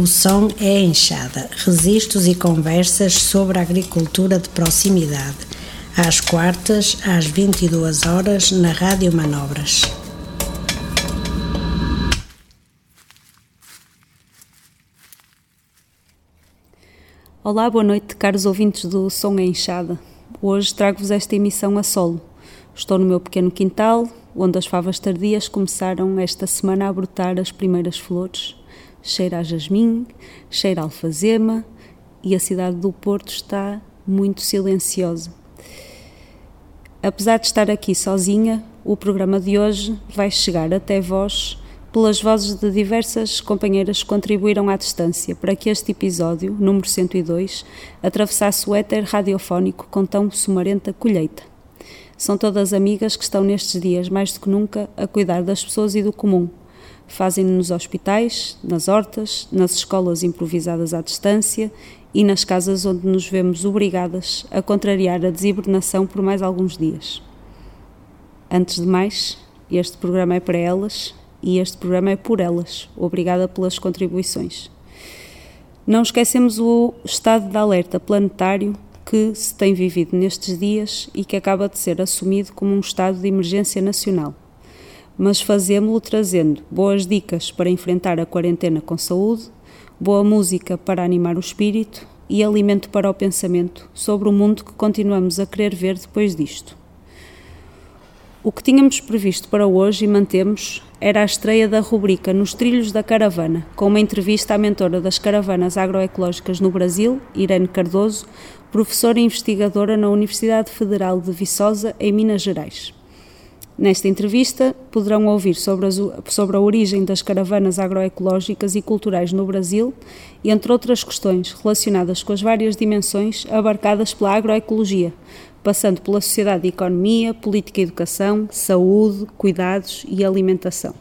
O som é enxada, registros e conversas sobre a agricultura de proximidade. Às quartas, às 22 horas, na Rádio Manobras. Olá, boa noite, caros ouvintes do Som é Enxada. Hoje trago-vos esta emissão a solo. Estou no meu pequeno quintal, onde as favas tardias começaram esta semana a brotar as primeiras flores cheira a jasmim, cheira a alfazema e a cidade do Porto está muito silenciosa. Apesar de estar aqui sozinha, o programa de hoje vai chegar até vós pelas vozes de diversas companheiras que contribuíram à distância para que este episódio, número 102, atravessasse o éter radiofónico com tão sumarenta colheita. São todas amigas que estão nestes dias, mais do que nunca, a cuidar das pessoas e do comum, Fazem-no nos hospitais, nas hortas, nas escolas improvisadas à distância e nas casas onde nos vemos obrigadas a contrariar a desibernação por mais alguns dias. Antes de mais, este programa é para elas e este programa é por elas. Obrigada pelas contribuições. Não esquecemos o estado de alerta planetário que se tem vivido nestes dias e que acaba de ser assumido como um estado de emergência nacional mas fazemos-lo trazendo boas dicas para enfrentar a quarentena com saúde, boa música para animar o espírito e alimento para o pensamento sobre o mundo que continuamos a querer ver depois disto. O que tínhamos previsto para hoje e mantemos era a estreia da rubrica Nos Trilhos da Caravana, com uma entrevista à mentora das caravanas agroecológicas no Brasil, Irene Cardoso, professora investigadora na Universidade Federal de Viçosa, em Minas Gerais. Nesta entrevista, poderão ouvir sobre, as, sobre, a origem das caravanas agroecológicas e culturais no Brasil, entre outras questões relacionadas com as várias dimensões abarcadas pela agroecologia, passando pela sociedade e economia, política e educação, saúde, cuidados e alimentação.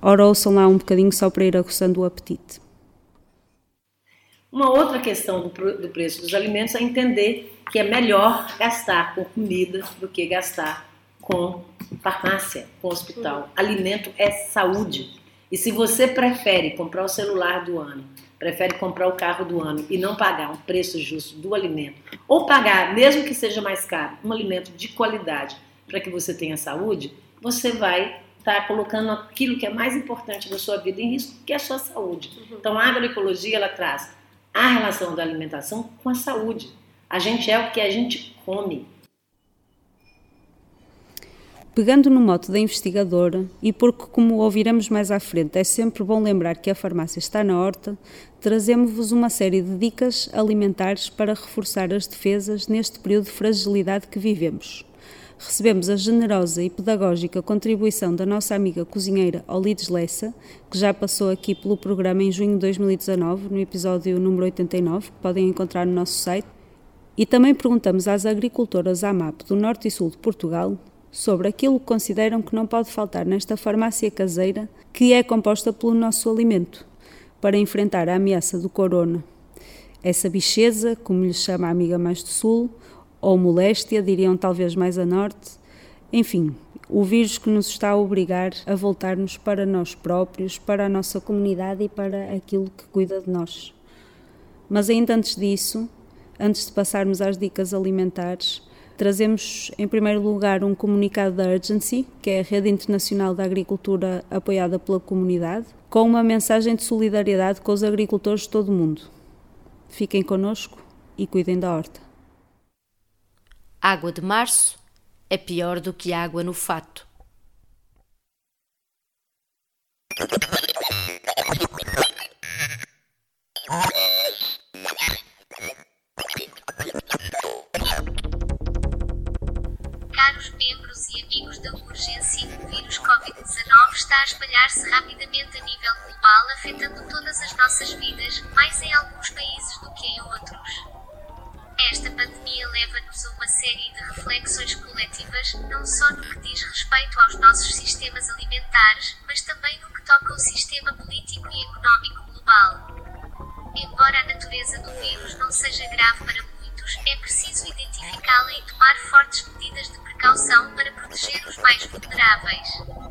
Ora, ouçam lá um bocadinho só para ir aguçando o apetite. Uma outra questão do, do preço dos alimentos é entender que é melhor gastar com comida do que gastar com farmácia, com hospital. Alimento é saúde. E se você prefere comprar o celular do ano, prefere comprar o carro do ano e não pagar um preço justo do alimento, ou pagar, mesmo que seja mais caro, um alimento de qualidade para que você tenha saúde, você vai estar tá colocando aquilo que é mais importante da sua vida em risco, que é a sua saúde. Uhum. Então, a agroecologia ela traz a relação da alimentação com a saúde. A gente é o que a gente come. Pegando no mote da investigadora, e porque, como ouviremos mais à frente, é sempre bom lembrar que a farmácia está na horta, trazemos-vos uma série de dicas alimentares para reforçar as defesas neste período de fragilidade que vivemos. Recebemos a generosa e pedagógica contribuição da nossa amiga cozinheira Olides Lessa, que já passou aqui pelo programa em junho de 2019, no episódio número 89, que podem encontrar no nosso site. E também perguntamos às agricultoras AMAP do Norte e Sul de Portugal sobre aquilo que consideram que não pode faltar nesta farmácia caseira que é composta pelo nosso alimento, para enfrentar a ameaça do corona. Essa bicheza, como lhe chama a amiga mais do sul, ou moléstia, diriam talvez mais a norte, enfim, o vírus que nos está a obrigar a voltar-nos para nós próprios, para a nossa comunidade e para aquilo que cuida de nós. Mas ainda antes disso, antes de passarmos às dicas alimentares, Trazemos, em primeiro lugar, um comunicado da Urgency, que é a rede internacional da agricultura apoiada pela comunidade, com uma mensagem de solidariedade com os agricultores de todo o mundo. Fiquem connosco e cuidem da horta. Água de março é pior do que água no fato. Covid-19 está a espalhar-se rapidamente a nível global, afetando todas as nossas vidas, mais em alguns países do que em outros. Esta pandemia leva-nos a uma série de reflexões coletivas, não só no que diz respeito aos nossos sistemas alimentares, mas também no que toca ao sistema político e económico global. Embora a natureza do vírus não seja grave para muitos, é preciso identificá-la e tomar fortes medidas de precaução para proteger os mais vulneráveis.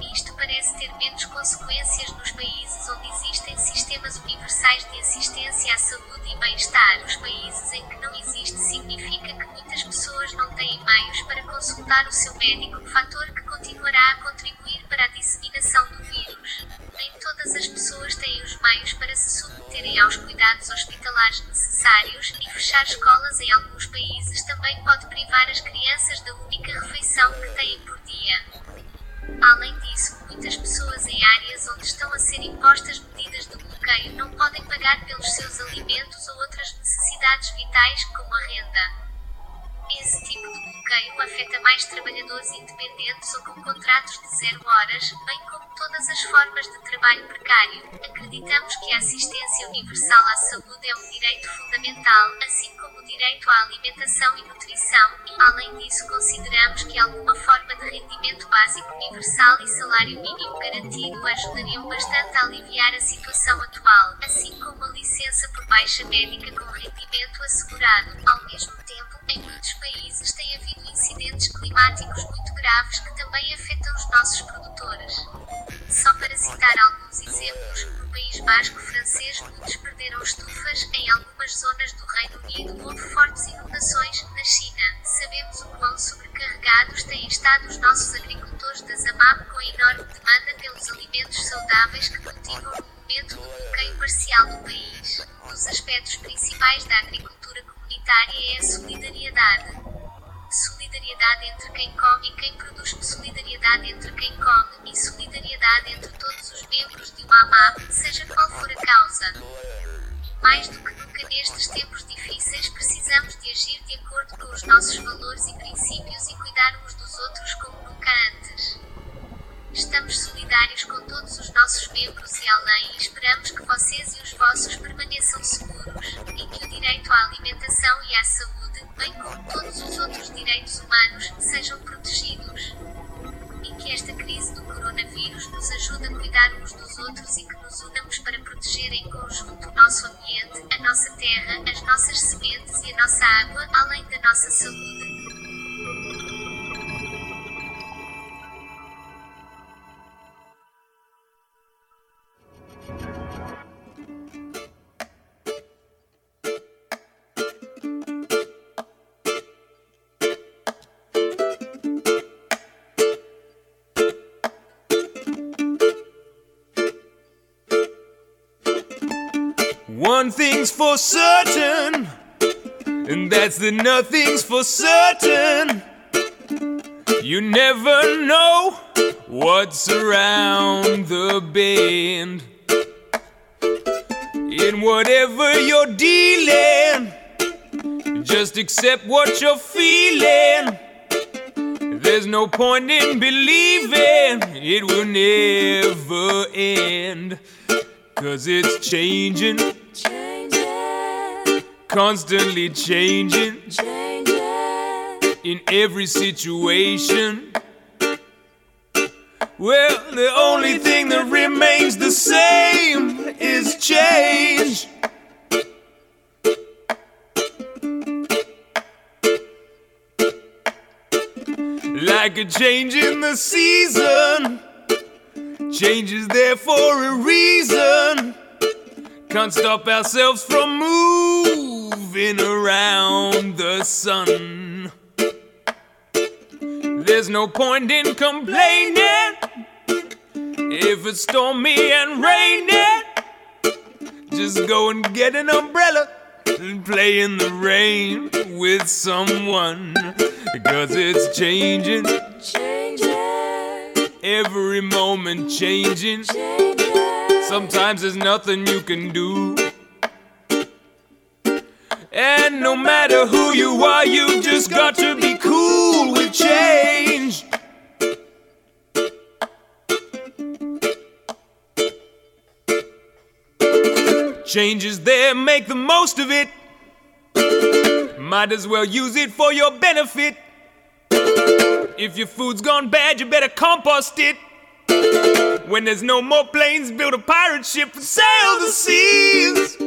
Isto parece ter menos consequências nos países onde existem sistemas universais de assistência à saúde e bem-estar. Os países em que não existe significa que muitas pessoas não têm meios para consultar o seu médico, fator que continuará a contribuir para a disseminação do vírus. Nem todas as pessoas têm os meios para se submeterem aos cuidados hospitalares necessários e fechar escolas em alguns países também pode privar as crianças da única refeição que têm por dia. Além disso, muitas pessoas em áreas onde estão a ser impostas medidas de bloqueio não podem pagar pelos seus alimentos ou outras necessidades vitais, como a renda. Esse tipo de bloqueio afeta mais trabalhadores independentes ou com contratos de zero horas, bem como todas as formas de trabalho precário. Acreditamos que a assistência universal à saúde é um direito fundamental, assim como o direito à alimentação e nutrição, e, além disso, consideramos que alguma forma de rendimento básico universal e salário mínimo garantido ajudariam bastante a aliviar a situação atual, assim como a licença por baixa médica com assegurado. Ao mesmo tempo, em muitos países tem havido incidentes climáticos muito graves que também afetam os nossos produtores. Só para citar alguns exemplos, no País Basco francês muitos perderam estufas, em algumas zonas do Reino Unido houve fortes inundações, na China, sabemos o quão sobrecarregados têm estado os nossos agricultores da Zamab com a enorme demanda pelos alimentos saudáveis que cultivam no momento do bloqueio parcial do país. Dos aspectos principais da agricultura comunitária é a solidariedade. Solidariedade entre quem come e quem produz, solidariedade entre quem come e solidariedade entre todos os membros de uma AMAP, seja qual for a causa. Mais do que nunca nestes tempos difíceis, precisamos de agir de acordo com os nossos valores e princípios e cuidar uns dos outros como nunca antes. Estamos solidários com todos os nossos membros e além e esperamos que vocês e os vossos permaneçam seguros e que o direito à alimentação e à saúde, bem como todos os outros direitos humanos, sejam protegidos. E que esta crise do coronavírus nos ajude a cuidar uns dos outros e que nos unamos para proteger em conjunto o nosso ambiente, a nossa terra, as nossas sementes e a nossa água, além da nossa saúde. One thing's for certain, and that's that nothing's for certain. You never know what's around the bend. In whatever you're dealing, just accept what you're feeling. There's no point in believing it will never end. Cause it's changing, constantly changing, changing in every situation. Well, the only thing that remains the same is change. Like a change in the season. Change is there for a reason. Can't stop ourselves from moving around the sun. There's no point in complaining if it's stormy and raining. Just go and get an umbrella and play in the rain with someone. Because it's changing, changing. every moment changing. changing. Sometimes there's nothing you can do. And no matter who you are, you just got to be cool with change. Change is there, make the most of it. Might as well use it for your benefit. If your food's gone bad, you better compost it. When there's no more planes, build a pirate ship and sail the seas.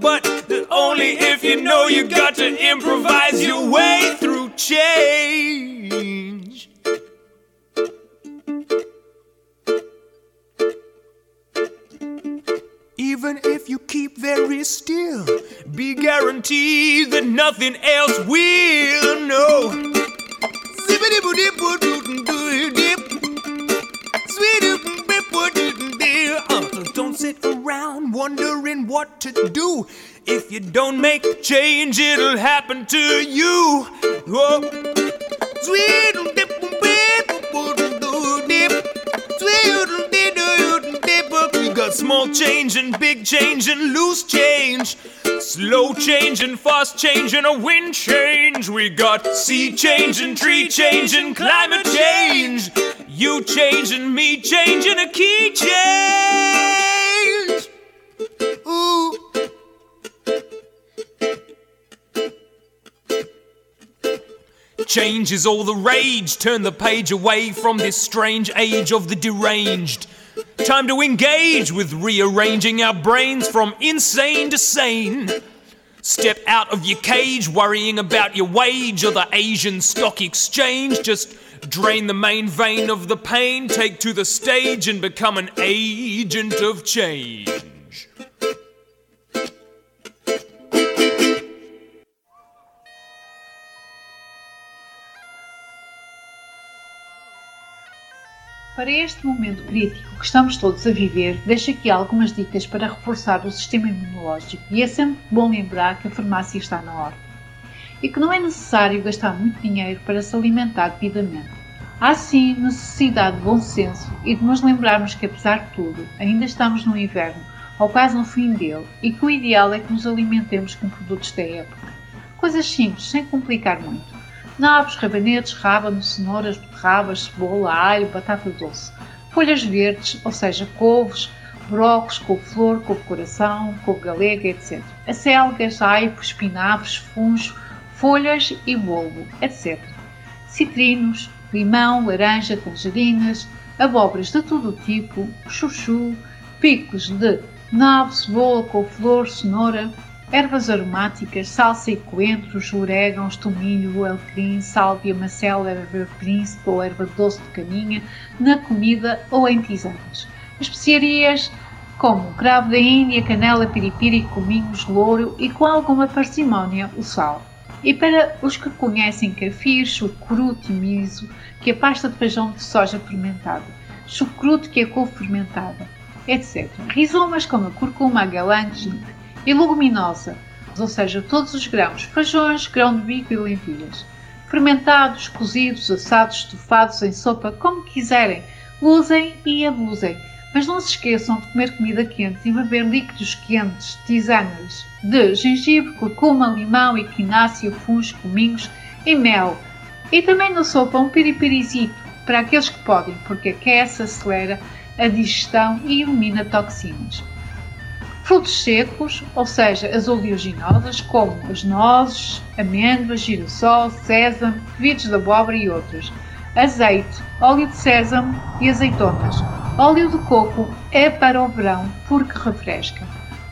But only if you know you got to improvise your way through change. Even if you keep very still, be guaranteed that nothing else will. No. Uh, don't sit around wondering what to do. If you don't make change, it'll happen to you. We got small change and big change and loose change. Slow change and fast change and a wind change. We got sea change and tree change and climate change. You change and me change and a key change. Ooh. Change is all the rage. Turn the page away from this strange age of the deranged. Time to engage with rearranging our brains from insane to sane. Step out of your cage, worrying about your wage or the Asian stock exchange. Just drain the main vein of the pain, take to the stage, and become an agent of change. Para este momento crítico que estamos todos a viver, deixo aqui algumas dicas para reforçar o sistema imunológico e é sempre bom lembrar que a farmácia está na hora e que não é necessário gastar muito dinheiro para se alimentar devidamente. Há sim necessidade de bom senso e de nos lembrarmos que, apesar de tudo, ainda estamos no inverno ou quase no fim dele e que o ideal é que nos alimentemos com produtos da época. Coisas simples, sem complicar muito nabos, rabanetes, rábanos, cenouras, beterrabas, cebola, alho, batata doce, folhas verdes, ou seja, couves, brócolis, couve-flor, couve-coração, couve-galega, etc. Acelgas, aipos, espinafres, funcho, folhas e bulbo, etc. Citrinos, limão, laranja, tangerinas, abóboras de todo o tipo, chuchu, picos de nabo, cebola, couve-flor, cenoura, Ervas aromáticas, salsa e coentros, orégãos, tomilho, alecrim, sálvia, macela, erva príncipe ou erva doce de caninha na comida ou em tisanas. Especiarias como cravo da Índia, canela, piripiri, cominhos, louro e com alguma parcimónia o sal. E para os que conhecem kefir, chucrute e miso, que é pasta de feijão de soja fermentada, chucrute que é couve fermentada, etc. Rizomas como a curcuma, a galantes, e leguminosa, ou seja, todos os grãos, feijões, grão de bico e lentilhas. Fermentados, cozidos, assados, estofados, em sopa, como quiserem, usem e abusem. Mas não se esqueçam de comer comida quente e beber líquidos quentes, tisanas de gengibre, curcuma, limão, equinácea, fungos, cominhos e mel. E também na sopa um piripirizito, para aqueles que podem, porque aquece, acelera a digestão e elimina toxinas. Frutos secos, ou seja, as oleaginosas, como as nozes, amêndoas, girassol, sésamo, vidros de abóbora e outros. Azeite, óleo de sésamo e azeitonas. Óleo de coco é para o verão porque refresca.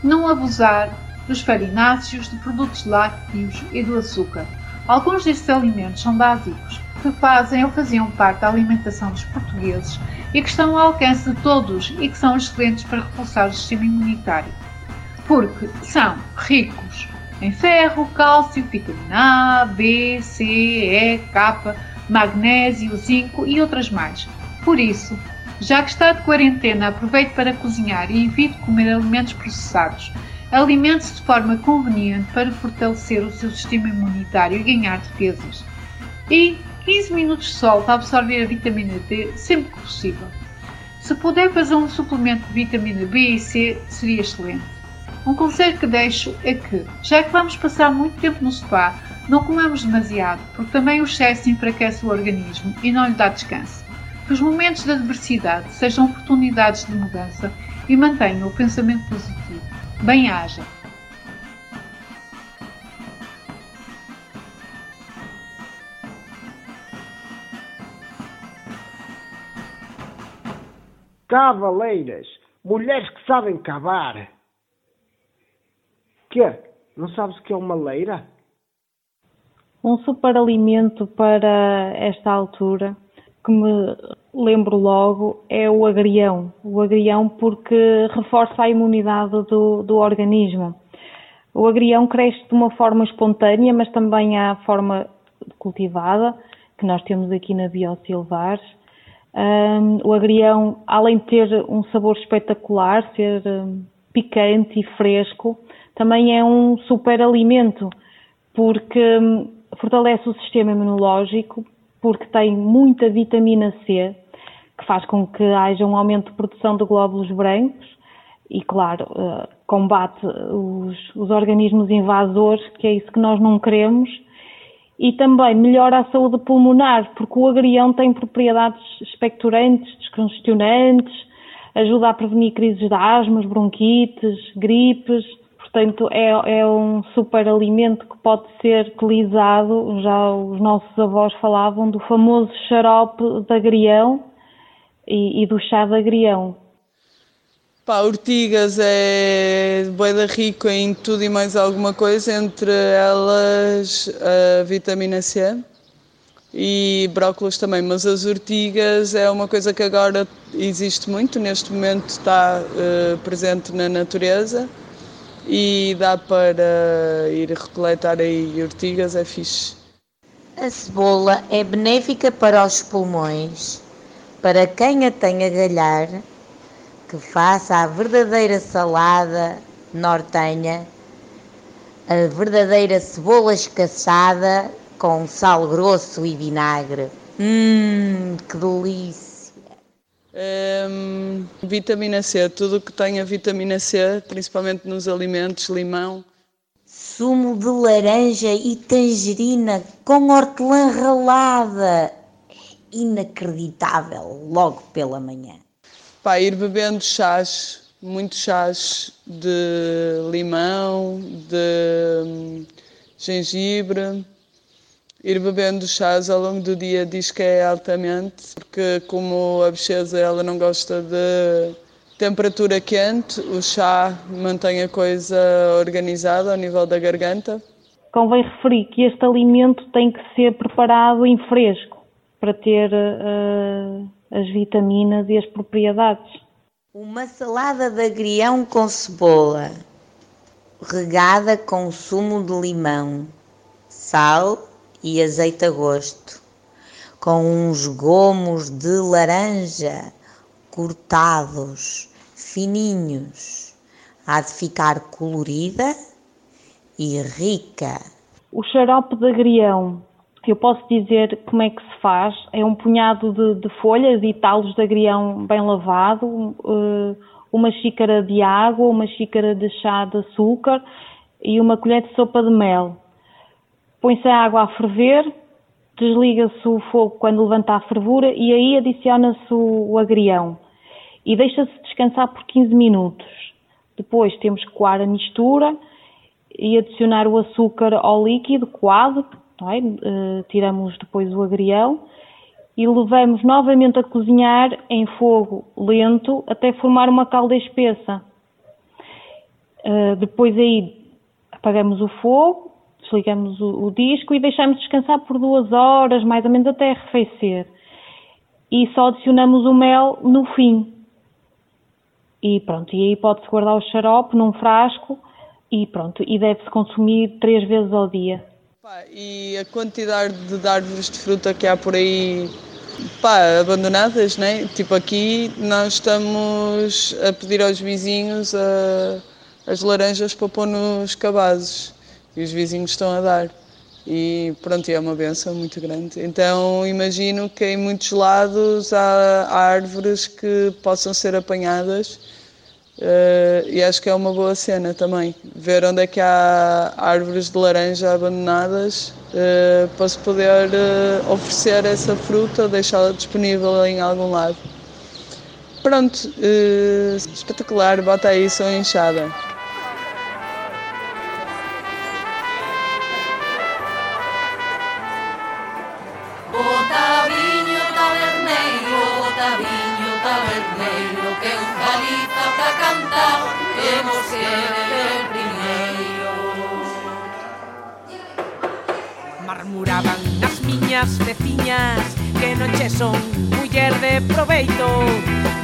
Não abusar dos farináceos, de produtos lácteos e do açúcar. Alguns destes alimentos são básicos, que fazem ou faziam parte da alimentação dos portugueses e que estão ao alcance de todos e que são excelentes para reforçar o sistema imunitário porque são ricos em ferro, cálcio, vitamina A, B, C, E, K, magnésio, zinco e outras mais. Por isso, já que está de quarentena, aproveite para cozinhar e evite comer alimentos processados. Alimente-se de forma conveniente para fortalecer o seu sistema imunitário e ganhar defesas. E 15 minutos de sol para absorver a vitamina D sempre que possível. Se puder fazer um suplemento de vitamina B e C, seria excelente. Um conselho que deixo é que, já que vamos passar muito tempo no sofá, não comamos demasiado, porque também o excesso enfraquece o organismo e não lhe dá descanso. Que os momentos de adversidade sejam oportunidades de mudança e mantenham o pensamento positivo. Bem-haja! Cavaleiras, mulheres que sabem cavar. Quê? Não sabes o que é uma leira? Um super alimento para esta altura que me lembro logo é o agrião. O agrião porque reforça a imunidade do, do organismo. O agrião cresce de uma forma espontânea, mas também há forma cultivada, que nós temos aqui na Biosilvares. Um, o agrião, além de ter um sabor espetacular, ser um, picante e fresco, também é um super alimento, porque um, fortalece o sistema imunológico, porque tem muita vitamina C, que faz com que haja um aumento de produção de glóbulos brancos e, claro, uh, combate os, os organismos invasores, que é isso que nós não queremos, e também melhora a saúde pulmonar, porque o agrião tem propriedades expectorantes, descongestionantes, ajuda a prevenir crises de asmas, bronquites, gripes, portanto é, é, um super alimento que pode ser utilizado, já os nossos avós falavam do famoso xarope de agrião e, e do chá de agrião. Pá, Ortigas é boeda rico em tudo e mais alguma coisa, entre elas a vitamina C e brócolis também, mas as ortigas é uma coisa que agora existe muito, neste momento está uh, presente na natureza e dá para ir recoletar aí ortigas, é fixe. A cebola é benéfica para os pulmões, para quem a tem a galhar que faça a verdadeira salada nortenha, a verdadeira cebola escassada com sal grosso e vinagre. Hum, que delícia! Hum, vitamina C, tudo que tenha vitamina C, principalmente nos alimentos, limão. Sumo de laranja e tangerina com hortelã ralada. Inacreditável, logo pela manhã. Pá, ir bebendo chás, muitos chás de limão, de hum, gengibre. Ir bebendo chás ao longo do dia diz que é altamente, porque como a bicheza ela não gosta de temperatura quente, o chá mantém a coisa organizada ao nível da garganta. Convém referir que este alimento tem que ser preparado em fresco para ter uh, as vitaminas e as propriedades. Uma salada de agrião com cebola, regada com sumo de limão, sal e azeite a gosto, com uns gomos de laranja cortados, fininhos. Há de ficar colorida e rica. O xarope de agrião eu posso dizer como é que se faz. É um punhado de, de folhas e talos de agrião bem lavado, eh, uma xícara de água, uma xícara de chá de açúcar e uma colher de sopa de mel. Põe-se a água a ferver, desliga-se o fogo quando levanta a fervura e aí adiciona-se o agrião e deixa-se descansar por 15 minutos. Depois temos que coar a mistura e adicionar o açúcar ao líquido coado, é? uh, tiramos depois o agrião e levamos novamente a cozinhar em fogo lento até formar uma calda espessa. Uh, depois aí apagamos o fogo, desligamos o, o, disco e deixamos descansar por duas horas, mais ou menos até arrefecer. E só adicionamos o mel no fim. E pronto, e aí pode-se guardar o xarope num frasco e pronto, e deve-se consumir três vezes ao dia. Pá, e a quantidade de árvores de fruta que há por aí pá, abandonadas, né? Tipo aqui nós estamos a pedir aos vizinhos a, as laranjas para pôr nos cabazes e os vizinhos estão a dar. E pronto, é uma benção muito grande. Então imagino que em muitos lados há, há árvores que possam ser apanhadas Uh, e acho que é uma boa cena também, ver onde é que há árvores de laranja abandonadas uh, para se poder uh, oferecer essa fruta, deixá-la disponível em algum lado. Pronto, espetacular, bota aí, sou enxada. murmuraban as miñas veciñas que non che son muller de proveito.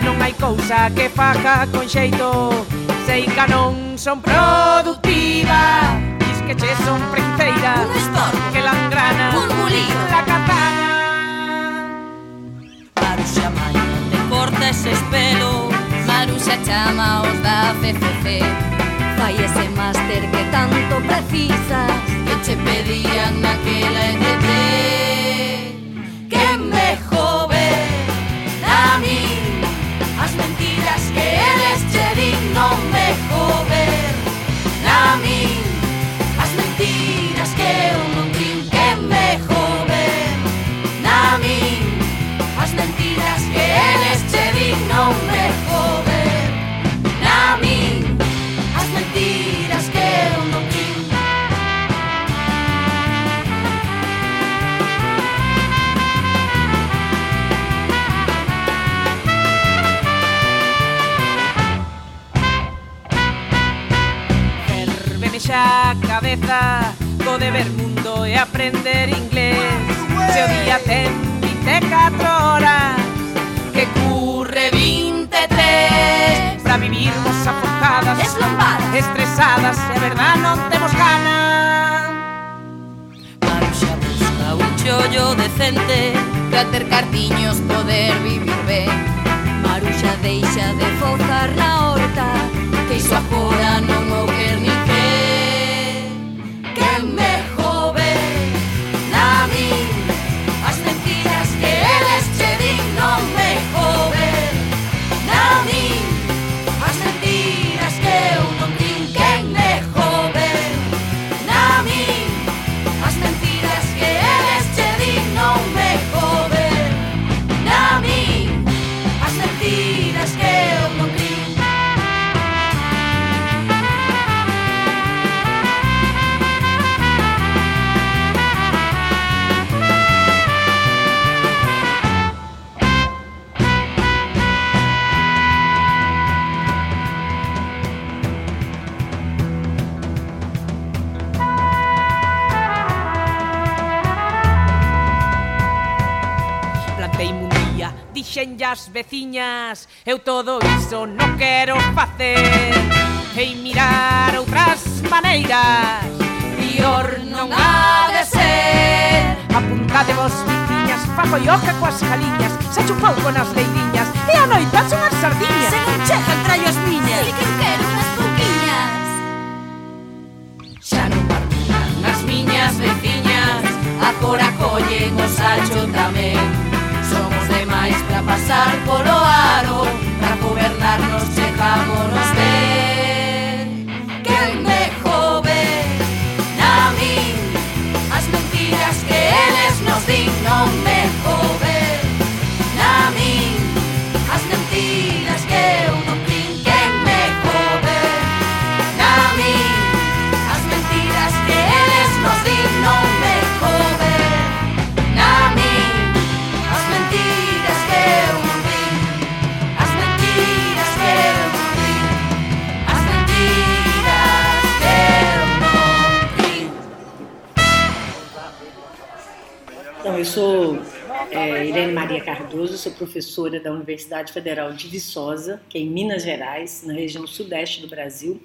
Non hai cousa que faca con xeito sei que non son productiva. Dis que che son princeira un estorbo que la engrana un mulío. la katana. Maruxa maña te corta ese pelo Maruxa chama os da CCC Fai ese máster que tanto precisas. noche pedían aquel la maneiras Pior non ha de ser. Apuntade vos, viñas, fago ioca coas caliñas Se chupou con as leidiñas E a noite as unhas sardiñas. Se non chegan traio as miñas. Se que quero unhas pouquiñas Xa non partían as miñas veciñas. Agora collen o sacho tamén. Somos demais para pasar polo aro. Para gobernarnos chegámonos de eu sou é, Irene Maria Cardoso, sou professora da Universidade Federal de Viçosa, que é em Minas Gerais, na região sudeste do Brasil.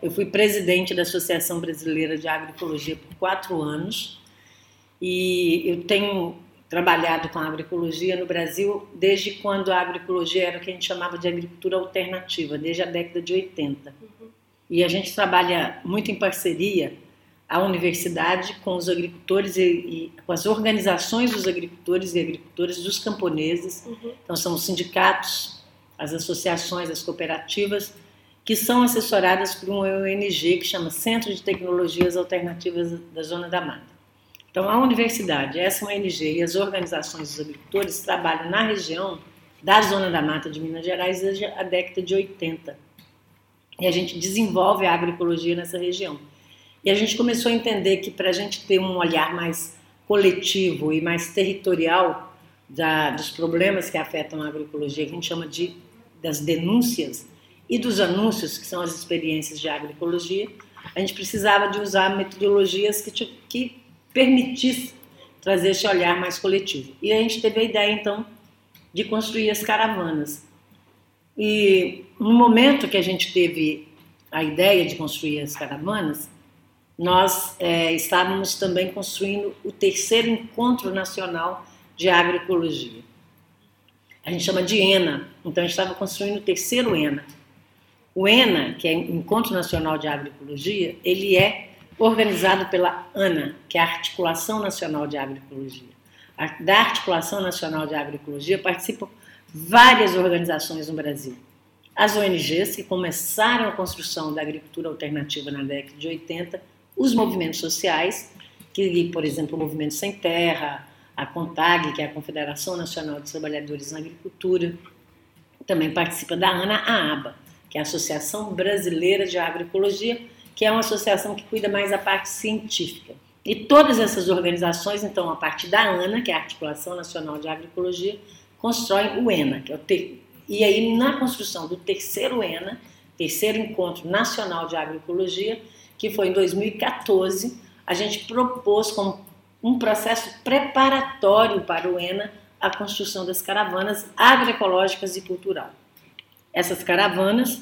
Eu fui presidente da Associação Brasileira de Agroecologia por quatro anos e eu tenho trabalhado com a agroecologia no Brasil desde quando a agroecologia era o que a gente chamava de agricultura alternativa, desde a década de 80. E a gente trabalha muito em parceria a universidade com os agricultores e, e com as organizações dos agricultores e agricultoras dos camponeses. Então são os sindicatos, as associações, as cooperativas que são assessoradas por uma ONG que chama Centro de Tecnologias Alternativas da Zona da Mata. Então a universidade, essa ONG e as organizações dos agricultores trabalham na região da Zona da Mata de Minas Gerais desde a década de 80. E a gente desenvolve a agroecologia nessa região. E a gente começou a entender que para a gente ter um olhar mais coletivo e mais territorial da, dos problemas que afetam a agroecologia, que a gente chama de das denúncias e dos anúncios, que são as experiências de agroecologia, a gente precisava de usar metodologias que, que permitisse trazer esse olhar mais coletivo. E a gente teve a ideia, então, de construir as caravanas. E no momento que a gente teve a ideia de construir as caravanas, nós é, estávamos também construindo o terceiro encontro nacional de agroecologia. A gente chama de ENA, então a gente estava construindo o terceiro ENA. O ENA, que é Encontro Nacional de Agroecologia, ele é organizado pela ANA, que é a Articulação Nacional de Agroecologia. Da Articulação Nacional de Agroecologia participam várias organizações no Brasil. As ONGs, que começaram a construção da agricultura alternativa na década de 80, os movimentos sociais, que, por exemplo, o Movimento Sem Terra, a CONTAG, que é a Confederação Nacional dos Trabalhadores na Agricultura, também participa da ANA, a ABA, que é a Associação Brasileira de Agroecologia, que é uma associação que cuida mais da parte científica. E todas essas organizações, então, a partir da ANA, que é a Articulação Nacional de Agroecologia, constroem o ENA, que é o ter... e aí na construção do terceiro ENA, terceiro Encontro Nacional de Agroecologia, que foi em 2014, a gente propôs como um processo preparatório para o ENA a construção das caravanas agroecológicas e cultural. Essas caravanas,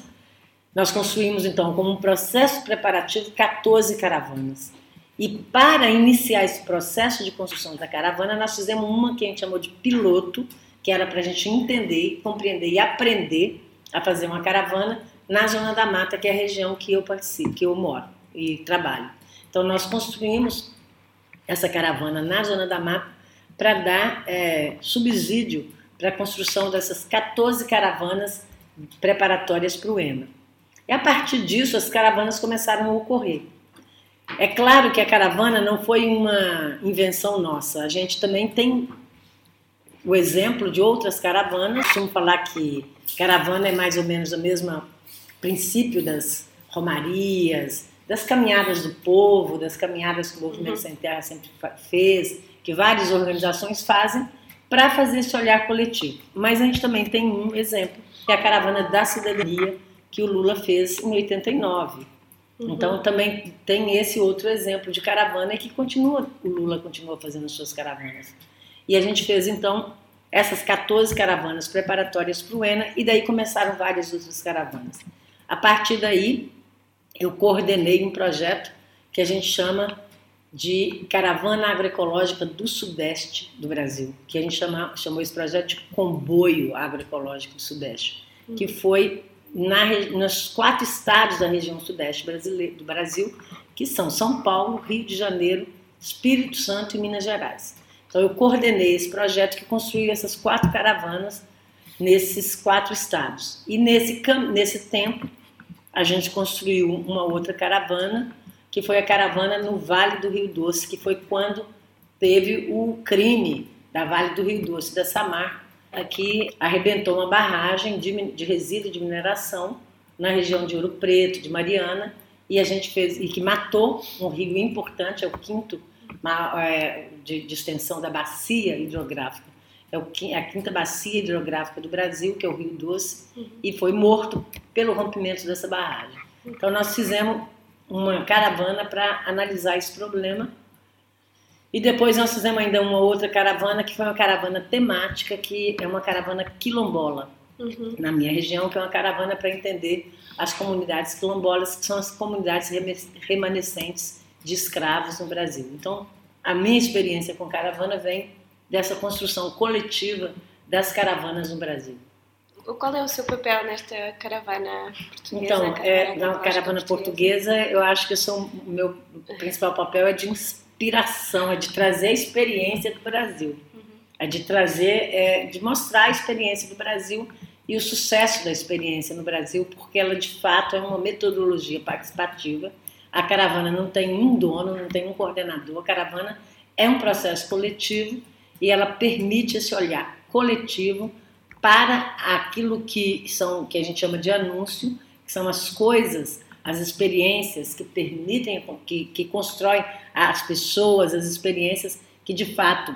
nós construímos então como um processo preparativo 14 caravanas. E para iniciar esse processo de construção da caravana, nós fizemos uma que a gente chamou de piloto, que era para a gente entender, compreender e aprender a fazer uma caravana na Zona da Mata, que é a região que eu participo, que eu moro e trabalho. Então, nós construímos essa caravana na Zona da Mata para dar é, subsídio para a construção dessas 14 caravanas preparatórias para o EMA. E a partir disso, as caravanas começaram a ocorrer. É claro que a caravana não foi uma invenção nossa, a gente também tem o exemplo de outras caravanas. Vamos falar que caravana é mais ou menos o mesmo princípio das romarias, das caminhadas do povo, das caminhadas que o Movimento uhum. Sem Terra sempre fez, que várias organizações fazem para fazer esse olhar coletivo. Mas a gente também tem um exemplo, que é a Caravana da Cidadania, que o Lula fez em 89. Uhum. Então também tem esse outro exemplo de caravana que continua, o Lula continua fazendo as suas caravanas. E a gente fez então essas 14 caravanas preparatórias para o ENA e daí começaram várias outras caravanas. A partir daí, eu coordenei um projeto que a gente chama de Caravana Agroecológica do Sudeste do Brasil, que a gente chama, chamou esse projeto de Comboio Agroecológico do Sudeste, uhum. que foi na, nos quatro estados da região Sudeste do Brasil, que são São Paulo, Rio de Janeiro, Espírito Santo e Minas Gerais. Então eu coordenei esse projeto que construiu essas quatro caravanas nesses quatro estados. E nesse, nesse tempo a gente construiu uma outra caravana, que foi a caravana no Vale do Rio Doce, que foi quando teve o crime da Vale do Rio Doce da Samar, que arrebentou uma barragem de, de resíduo de mineração na região de Ouro Preto, de Mariana, e a gente fez e que matou um rio importante, é o quinto é, de, de extensão da bacia hidrográfica é a quinta bacia hidrográfica do Brasil, que é o Rio Doce, uhum. e foi morto pelo rompimento dessa barragem. Então nós fizemos uma caravana para analisar esse problema. E depois nós fizemos ainda uma outra caravana, que foi uma caravana temática, que é uma caravana quilombola, uhum. na minha região, que é uma caravana para entender as comunidades quilombolas, que são as comunidades remanescentes de escravos no Brasil. Então, a minha experiência com caravana vem dessa construção coletiva das caravanas no Brasil. Qual é o seu papel nesta caravana portuguesa? Então, é, na caravana portuguesa, eu acho que sou, o meu principal papel é de inspiração, é de trazer a experiência do Brasil, uhum. é de trazer, é, de mostrar a experiência do Brasil e o sucesso da experiência no Brasil, porque ela de fato é uma metodologia participativa. A caravana não tem um dono, não tem um coordenador, a caravana é um processo coletivo e ela permite esse olhar coletivo para aquilo que são que a gente chama de anúncio, que são as coisas, as experiências que permitem, que, que constroem as pessoas, as experiências que de fato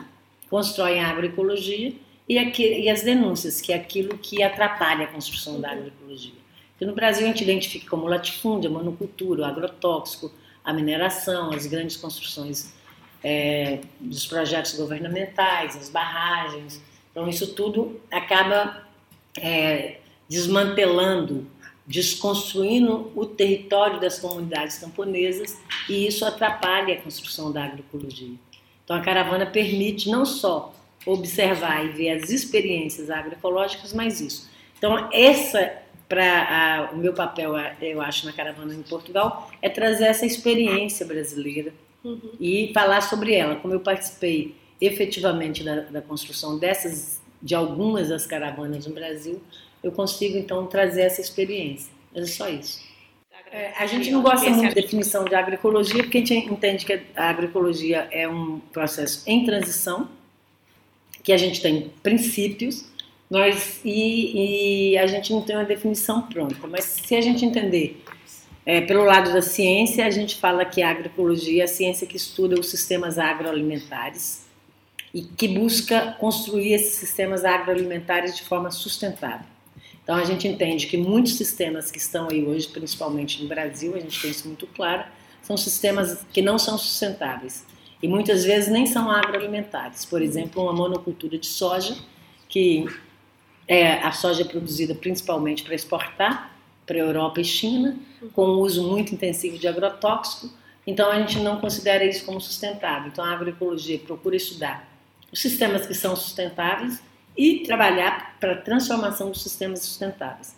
constroem a agroecologia e, e as denúncias, que é aquilo que atrapalha a construção da agroecologia. Que no Brasil a gente identifica como latifúndio, monocultura, o agrotóxico, a mineração, as grandes construções é, dos projetos governamentais, as barragens. Então, isso tudo acaba é, desmantelando, desconstruindo o território das comunidades camponesas e isso atrapalha a construção da agroecologia. Então, a caravana permite não só observar e ver as experiências agroecológicas, mas isso. Então, essa para o meu papel, eu acho, na caravana em Portugal, é trazer essa experiência brasileira uhum. e falar sobre ela. Como eu participei efetivamente da, da, construção dessas, de algumas das caravanas no Brasil, eu consigo então trazer essa experiência. É só isso. É, a gente não gosta muito da definição de agroecologia, porque a gente entende que a agroecologia é um processo em transição, que a gente tem princípios, nós e, e a gente não tem uma definição pronta. Mas se a gente entender é, pelo lado da ciência, a gente fala que a agroecologia é a ciência que estuda os sistemas agroalimentares e que busca construir esses sistemas agroalimentares de forma sustentável. Então a gente entende que muitos sistemas que estão aí hoje, principalmente no Brasil, a gente tem isso muito claro, são sistemas que não são sustentáveis e muitas vezes nem são agroalimentares. Por exemplo, uma monocultura de soja, que é, a soja é produzida principalmente para exportar para a Europa e China, com um uso muito intensivo de agrotóxico, então a gente não considera isso como sustentável. Então a agroecologia procura estudar os sistemas que são sustentáveis e trabalhar para a transformação dos sistemas sustentáveis.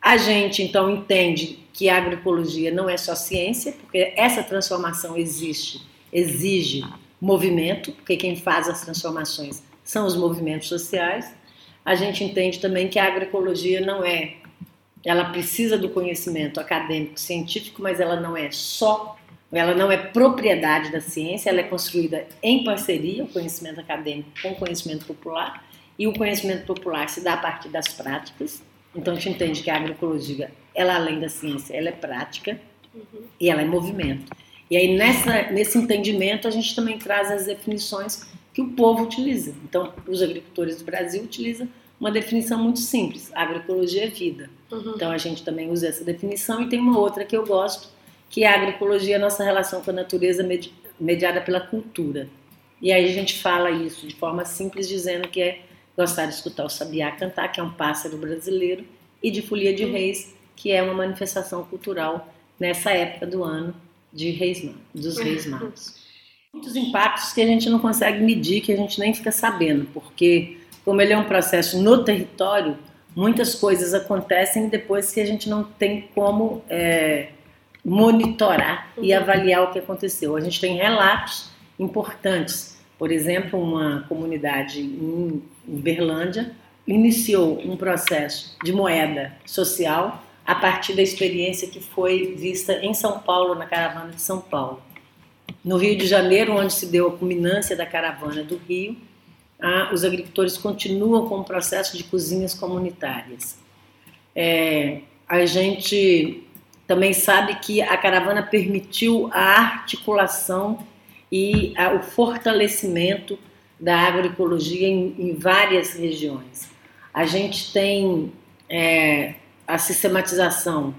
A gente então entende que a agroecologia não é só ciência, porque essa transformação existe, exige movimento, porque quem faz as transformações são os movimentos sociais. A gente entende também que a agroecologia não é, ela precisa do conhecimento acadêmico, científico, mas ela não é só, ela não é propriedade da ciência, ela é construída em parceria, o conhecimento acadêmico com o conhecimento popular e o conhecimento popular se dá a partir das práticas. Então a gente entende que a agroecologia, ela além da ciência, ela é prática uhum. e ela é movimento. E aí nessa, nesse entendimento a gente também traz as definições que o povo utiliza. Então os agricultores do Brasil utilizam uma definição muito simples: agroecologia é vida. Uhum. Então a gente também usa essa definição e tem uma outra que eu gosto, que é a agroecologia é a nossa relação com a natureza mediada pela cultura. E aí a gente fala isso de forma simples, dizendo que é gostar de escutar o sabiá cantar, que é um pássaro brasileiro, e de Folia de Reis, que é uma manifestação cultural nessa época do ano de Reis, dos Reis Magos. Muitos impactos que a gente não consegue medir, que a gente nem fica sabendo, porque como ele é um processo no território, muitas coisas acontecem depois que a gente não tem como é, monitorar e uhum. avaliar o que aconteceu. A gente tem relatos importantes por exemplo, uma comunidade em Berlândia iniciou um processo de moeda social a partir da experiência que foi vista em São Paulo, na caravana de São Paulo. No Rio de Janeiro, onde se deu a culminância da caravana do Rio, os agricultores continuam com o processo de cozinhas comunitárias. É, a gente também sabe que a caravana permitiu a articulação e a, o fortalecimento da agroecologia em, em, várias regiões. A gente tem é, a sistematização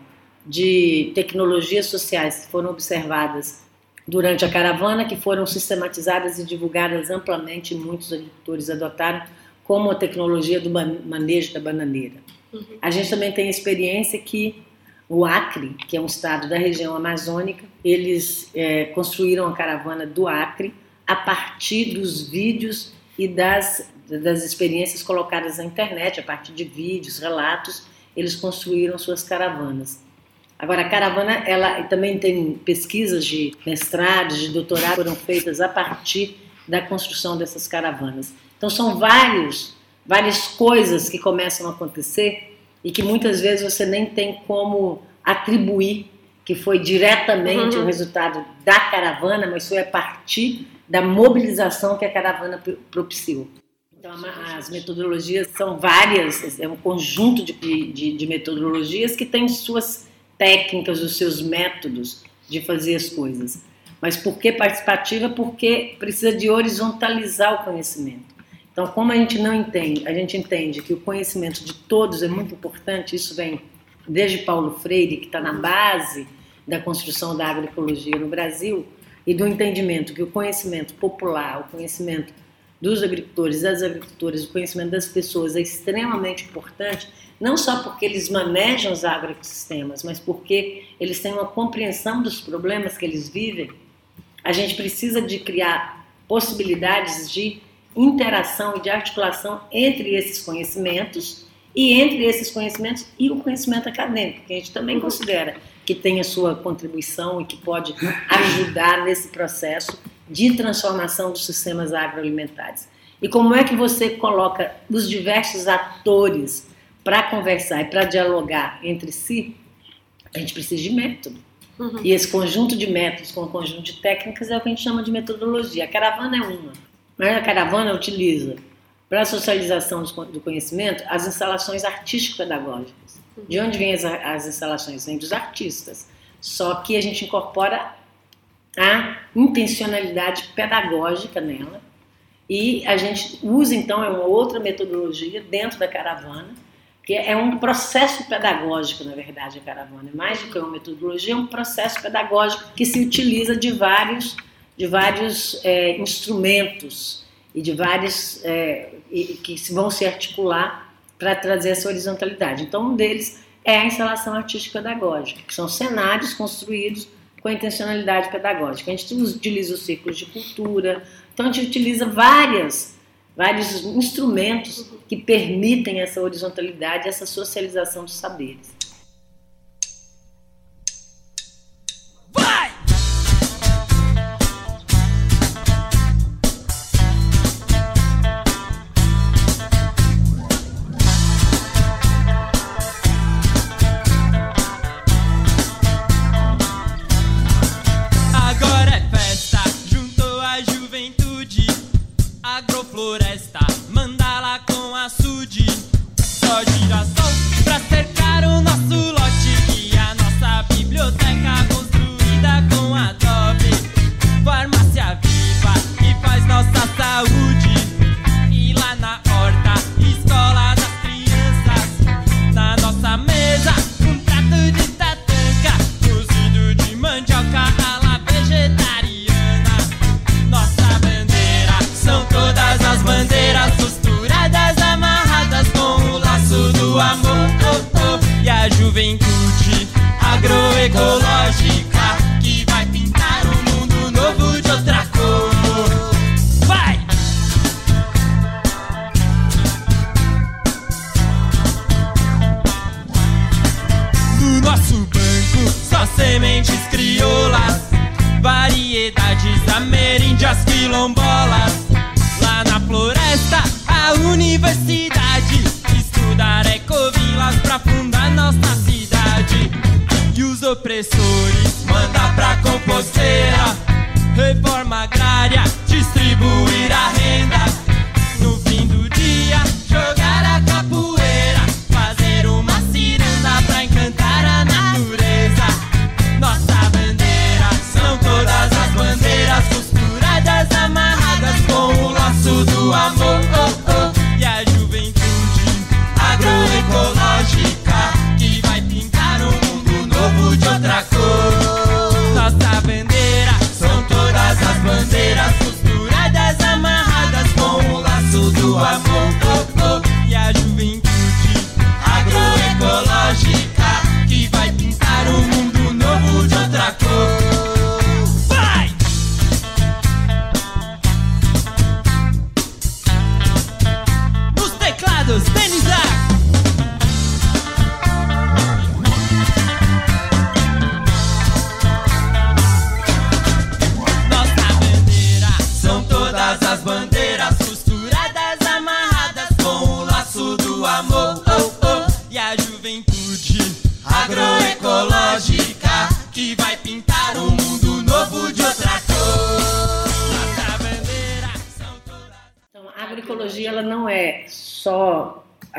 de tecnologias sociais que foram observadas durante a caravana, que foram sistematizadas e divulgadas amplamente, e muitos agricultores adotaram, como a tecnologia do manejo da bananeira. Uhum. A gente também tem a experiência que o Acre, que é um estado da região amazônica, eles é, construíram a caravana do Acre a partir dos vídeos e das, das experiências colocadas na internet, a partir de vídeos, relatos, eles construíram suas caravanas. Agora, a caravana, ela também tem pesquisas de mestrado, de doutorado, foram feitas a partir da construção dessas caravanas. Então, são vários, várias coisas que começam a acontecer e que muitas vezes você nem tem como atribuir que foi diretamente uhum. o resultado da caravana, mas foi a partir da mobilização que a caravana propiciou. Então, as metodologias são várias, é um conjunto de, de, de metodologias que tem suas técnicas, os seus métodos de fazer as coisas. Mas por que participativa? Porque precisa de horizontalizar o conhecimento. Então, como a gente não entende, a gente entende que o conhecimento de todos é muito importante, isso vem desde Paulo Freire, que está na base da construção da agroecologia no Brasil, e do entendimento que o conhecimento popular, o conhecimento dos agricultores, das agricultoras, o conhecimento das pessoas é extremamente importante, não só porque eles manejam os agroecossistemas, mas porque eles têm uma compreensão dos problemas que eles vivem. A gente precisa de criar possibilidades de interação e de articulação entre esses conhecimentos e entre esses conhecimentos e o conhecimento acadêmico, que a gente também considera que tem a sua contribuição e que pode ajudar nesse processo de transformação dos sistemas agroalimentares. E como é que você coloca os diversos atores para conversar e para dialogar entre si? A gente precisa de método. Uhum. E esse conjunto de métodos com o conjunto de técnicas é o que a gente chama de metodologia. A caravana é uma. Mas a caravana utiliza para a socialização do conhecimento as instalações artístico-pedagógicas. De onde vêm as, as instalações? Vêm dos artistas. Só que a gente incorpora a intencionalidade pedagógica nela. E a gente usa então é uma outra metodologia dentro da caravana que é um processo pedagógico na verdade a caravana. É mais do que uma metodologia é um processo pedagógico que se utiliza de vários de vários é, instrumentos e de vários é, que vão se articular para trazer essa horizontalidade. Então, um deles é a instalação artística pedagógica, que são cenários construídos com a intencionalidade pedagógica. A gente utiliza os círculos de cultura, então a gente utiliza várias, vários instrumentos que permitem essa horizontalidade, essa socialização dos saberes.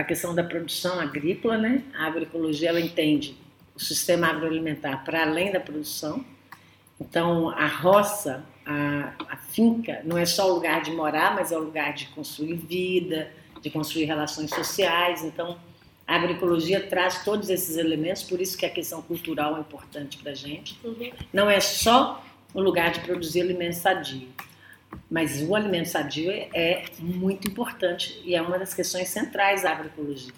Questão da produção agrícola, né? A agroecologia ela entende o sistema agroalimentar para além da produção. Então, a roça, a, a finca, não é só o lugar de morar, mas é o lugar de construir vida, de construir relações sociais. Então, a agroecologia traz todos esses elementos, por isso que a questão cultural é importante para a gente. Uhum. Não é só o lugar de produzir alimento sadio. Mas o alimento sadio é muito importante e é uma das questões centrais da agroecologia.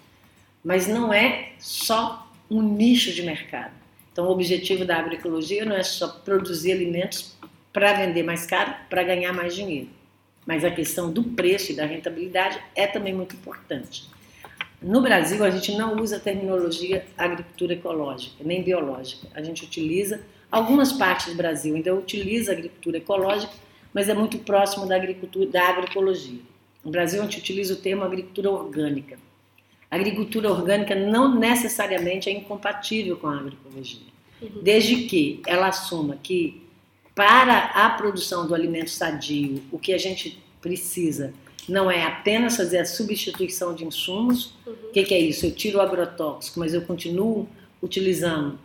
Mas não é só um nicho de mercado. Então, o objetivo da agroecologia não é só produzir alimentos para vender mais caro, para ganhar mais dinheiro. Mas a questão do preço e da rentabilidade é também muito importante. No Brasil, a gente não usa a terminologia agricultura ecológica, nem biológica. A gente utiliza, algumas partes do Brasil ainda utiliza agricultura ecológica, mas é muito próximo da agricultura, da agroecologia. No Brasil, a gente utiliza o termo agricultura orgânica. A agricultura orgânica não necessariamente é incompatível com a agroecologia, uhum. desde que ela assuma que para a produção do alimento sadio, o que a gente precisa não é apenas fazer a substituição de insumos. O uhum. que, que, é isso? Eu tiro o agrotóxico, mas eu continuo utilizando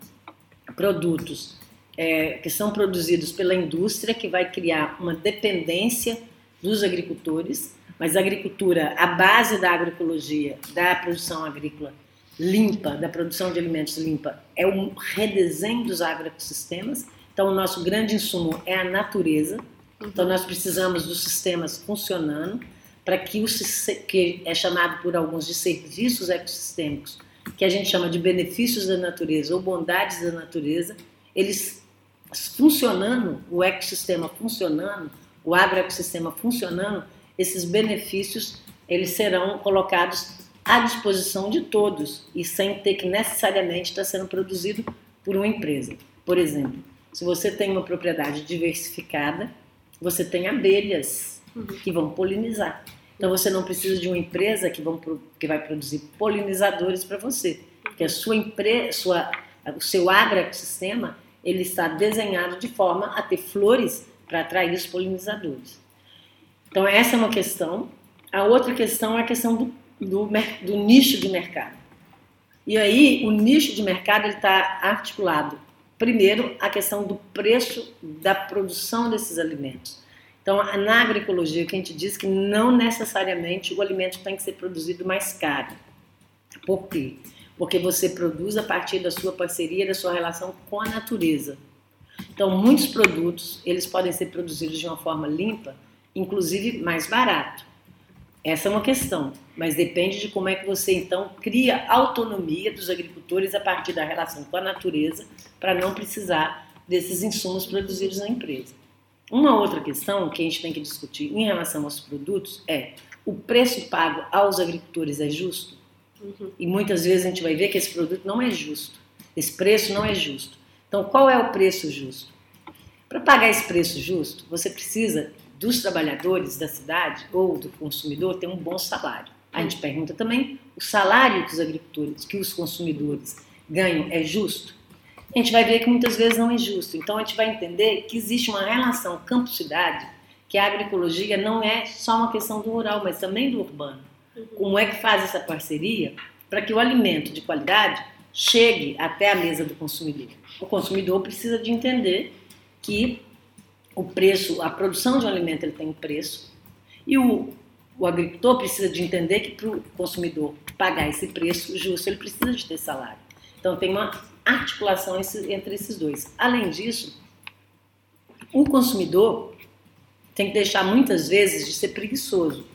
produtos é, que são produzidos pela indústria, que vai criar uma dependência dos agricultores. Mas a agricultura, a base da agroecologia, da produção agrícola limpa, da produção de alimentos limpa, é o redesenho dos agroecossistemas. Então, o nosso grande insumo é a natureza. Então, nós precisamos dos sistemas funcionando para que o que é chamado por alguns de serviços ecossistêmicos, que a gente chama de benefícios da natureza ou bondades da natureza, eles funcionando, o ecossistema funcionando, o agroecossistema funcionando, esses benefícios eles serão colocados à disposição de todos e sem ter que necessariamente estar sendo produzido por uma empresa. Por exemplo, se você tem uma propriedade diversificada, você tem abelhas uhum. que vão polinizar. Então você não precisa de uma empresa que, vão, que vai produzir polinizadores para você, porque a sua empresa, sua, o seu agroecossistema ele está desenhado de forma a ter flores para atrair os polinizadores. Então essa é uma questão. A outra questão é a questão do, do, do nicho de mercado. E aí o nicho de mercado está articulado primeiro a questão do preço da produção desses alimentos. Então, na agroecologia, que a gente diz que não necessariamente o alimento tem que ser produzido mais caro. Por quê? Porque você produz a partir da sua parceria, da sua relação com a natureza. Então, muitos produtos, eles podem ser produzidos de uma forma limpa, inclusive mais barato. Essa é uma questão, mas depende de como é que você então cria autonomia dos agricultores a partir da relação com a natureza, para não precisar desses insumos produzidos na empresa. Uma outra questão que a gente tem que discutir em relação aos produtos é o preço pago aos agricultores é justo? Uhum. E muitas vezes a gente vai ver que esse produto não é justo. Esse preço não é justo. Então, qual é o preço justo? Para pagar esse preço justo, você precisa dos trabalhadores da cidade ou do consumidor ter um bom salário. A gente pergunta também: o salário que os agricultores, que os consumidores ganham é justo? a gente vai ver que muitas vezes não é justo. Então a gente vai entender que existe uma relação campo-cidade, que a agroecologia não é só uma questão do rural, mas também do urbano. Como é que faz essa parceria para que o alimento de qualidade chegue até a mesa do consumidor? O consumidor precisa de entender que o preço, a produção de um alimento ele tem um preço e o, o agricultor precisa de entender que para o consumidor pagar esse preço justo ele precisa de ter salário. Então tem uma articulação entre esses dois. Além disso, o consumidor tem que deixar muitas vezes de ser preguiçoso.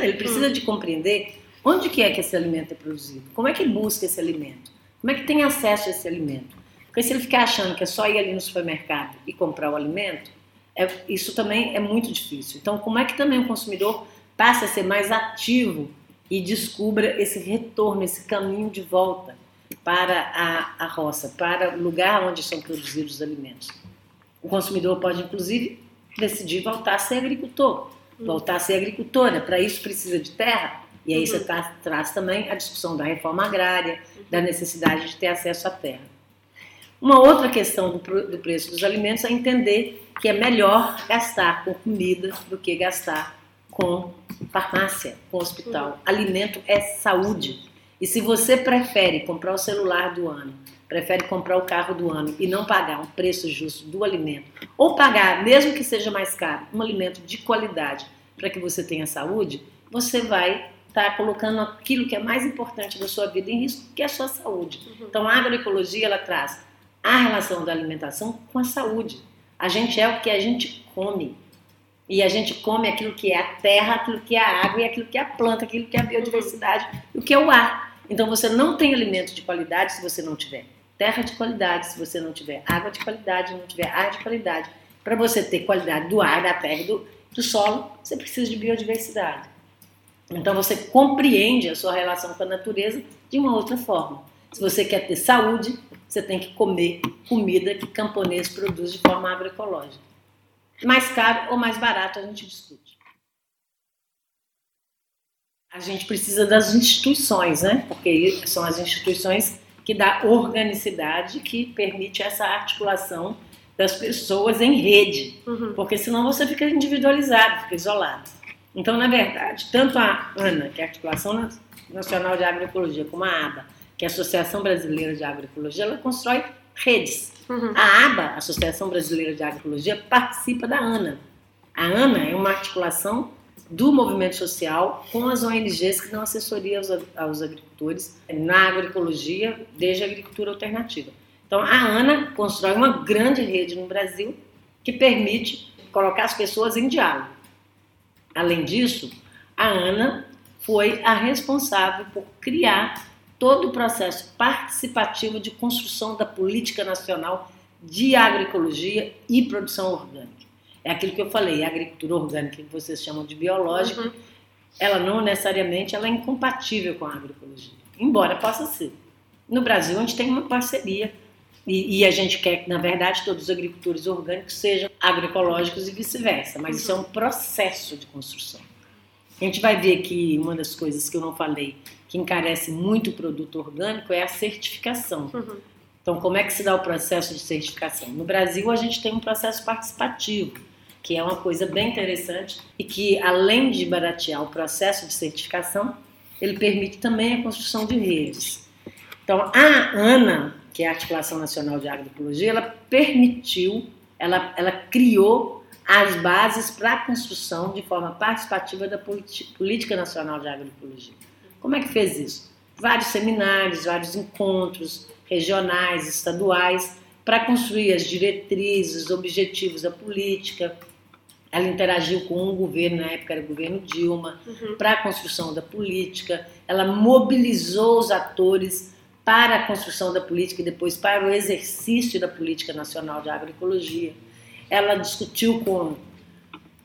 Ele precisa de compreender onde que é que esse alimento é produzido, como é que busca esse alimento, como é que tem acesso a esse alimento. Porque se ele ficar achando que é só ir ali no supermercado e comprar o alimento, é, isso também é muito difícil. Então, como é que também o consumidor passa a ser mais ativo e descubra esse retorno, esse caminho de volta para a, a roça, para o lugar onde são produzidos os alimentos. O consumidor pode, inclusive, decidir voltar a ser agricultor, voltar a ser agricultora. Para isso precisa de terra. E aí você tra traz também a discussão da reforma agrária, da necessidade de ter acesso à terra. Uma outra questão do, do preço dos alimentos é entender que é melhor gastar com comida do que gastar com farmácia, com hospital. Alimento é saúde. E se você prefere comprar o celular do ano, prefere comprar o carro do ano e não pagar um preço justo do alimento, ou pagar, mesmo que seja mais caro, um alimento de qualidade para que você tenha saúde, você vai estar tá colocando aquilo que é mais importante da sua vida em risco, que é a sua saúde. Uhum. Então a agroecologia ela traz a relação da alimentação com a saúde. A gente é o que a gente come. E a gente come aquilo que é a terra, aquilo que é a água e aquilo que é a planta, aquilo que é a biodiversidade, o que é o ar. Então você não tem alimento de qualidade se você não tiver terra de qualidade, se você não tiver água de qualidade, não tiver ar de qualidade. Para você ter qualidade do ar, da terra e do, do solo, você precisa de biodiversidade. Então você compreende a sua relação com a natureza de uma outra forma. Se você quer ter saúde, você tem que comer comida que camponês produz de forma agroecológica. Mais caro ou mais barato a gente discute. A gente precisa das instituições, né? Porque são as instituições que dá organicidade, que permite essa articulação das pessoas em rede, uhum. porque senão você fica individualizado, fica isolado. Então, na verdade, tanto a ANA, que é a Articulação Nacional de Agroecologia, como a ABA, que é a Associação Brasileira de Agroecologia, ela constrói redes. Uhum. A ABA, a Associação Brasileira de Agroecologia, participa da ANA. A ANA é uma articulação do movimento social com as ONGs que dão assessoria aos, aos agricultores na agroecologia, desde a agricultura alternativa. Então, a ANA constrói uma grande rede no Brasil que permite colocar as pessoas em diálogo. Além disso, a ANA foi a responsável por criar todo o processo participativo de construção da política nacional de agroecologia e produção orgânica. É aquilo que eu falei, a agricultura orgânica, que vocês chamam de biológica, uhum. ela não necessariamente ela é incompatível com a agroecologia, embora possa ser. No Brasil, a gente tem uma parceria e, e, a gente quer que, na verdade, todos os agricultores orgânicos sejam agroecológicos e vice-versa, mas uhum. isso é um processo de construção. A gente vai ver que uma das coisas que eu não falei, que encarece muito o produto orgânico, é a certificação. Uhum. Então, como é que se dá o processo de certificação? No Brasil, a gente tem um processo participativo que é uma coisa bem interessante e que, além de baratear o processo de certificação, ele permite também a construção de redes. Então, a ANA, que é a Articulação Nacional de Agroecologia, ela permitiu, ela, ela criou as bases para a construção de forma participativa da Política Nacional de Agroecologia. Como é que fez isso? Vários seminários, vários encontros regionais, estaduais, para construir as diretrizes, os objetivos da política, ela interagiu com o um governo, na época era o governo Dilma, uhum. para a construção da política, ela mobilizou os atores para a construção da política e depois para o exercício da política nacional de agroecologia. Ela discutiu com,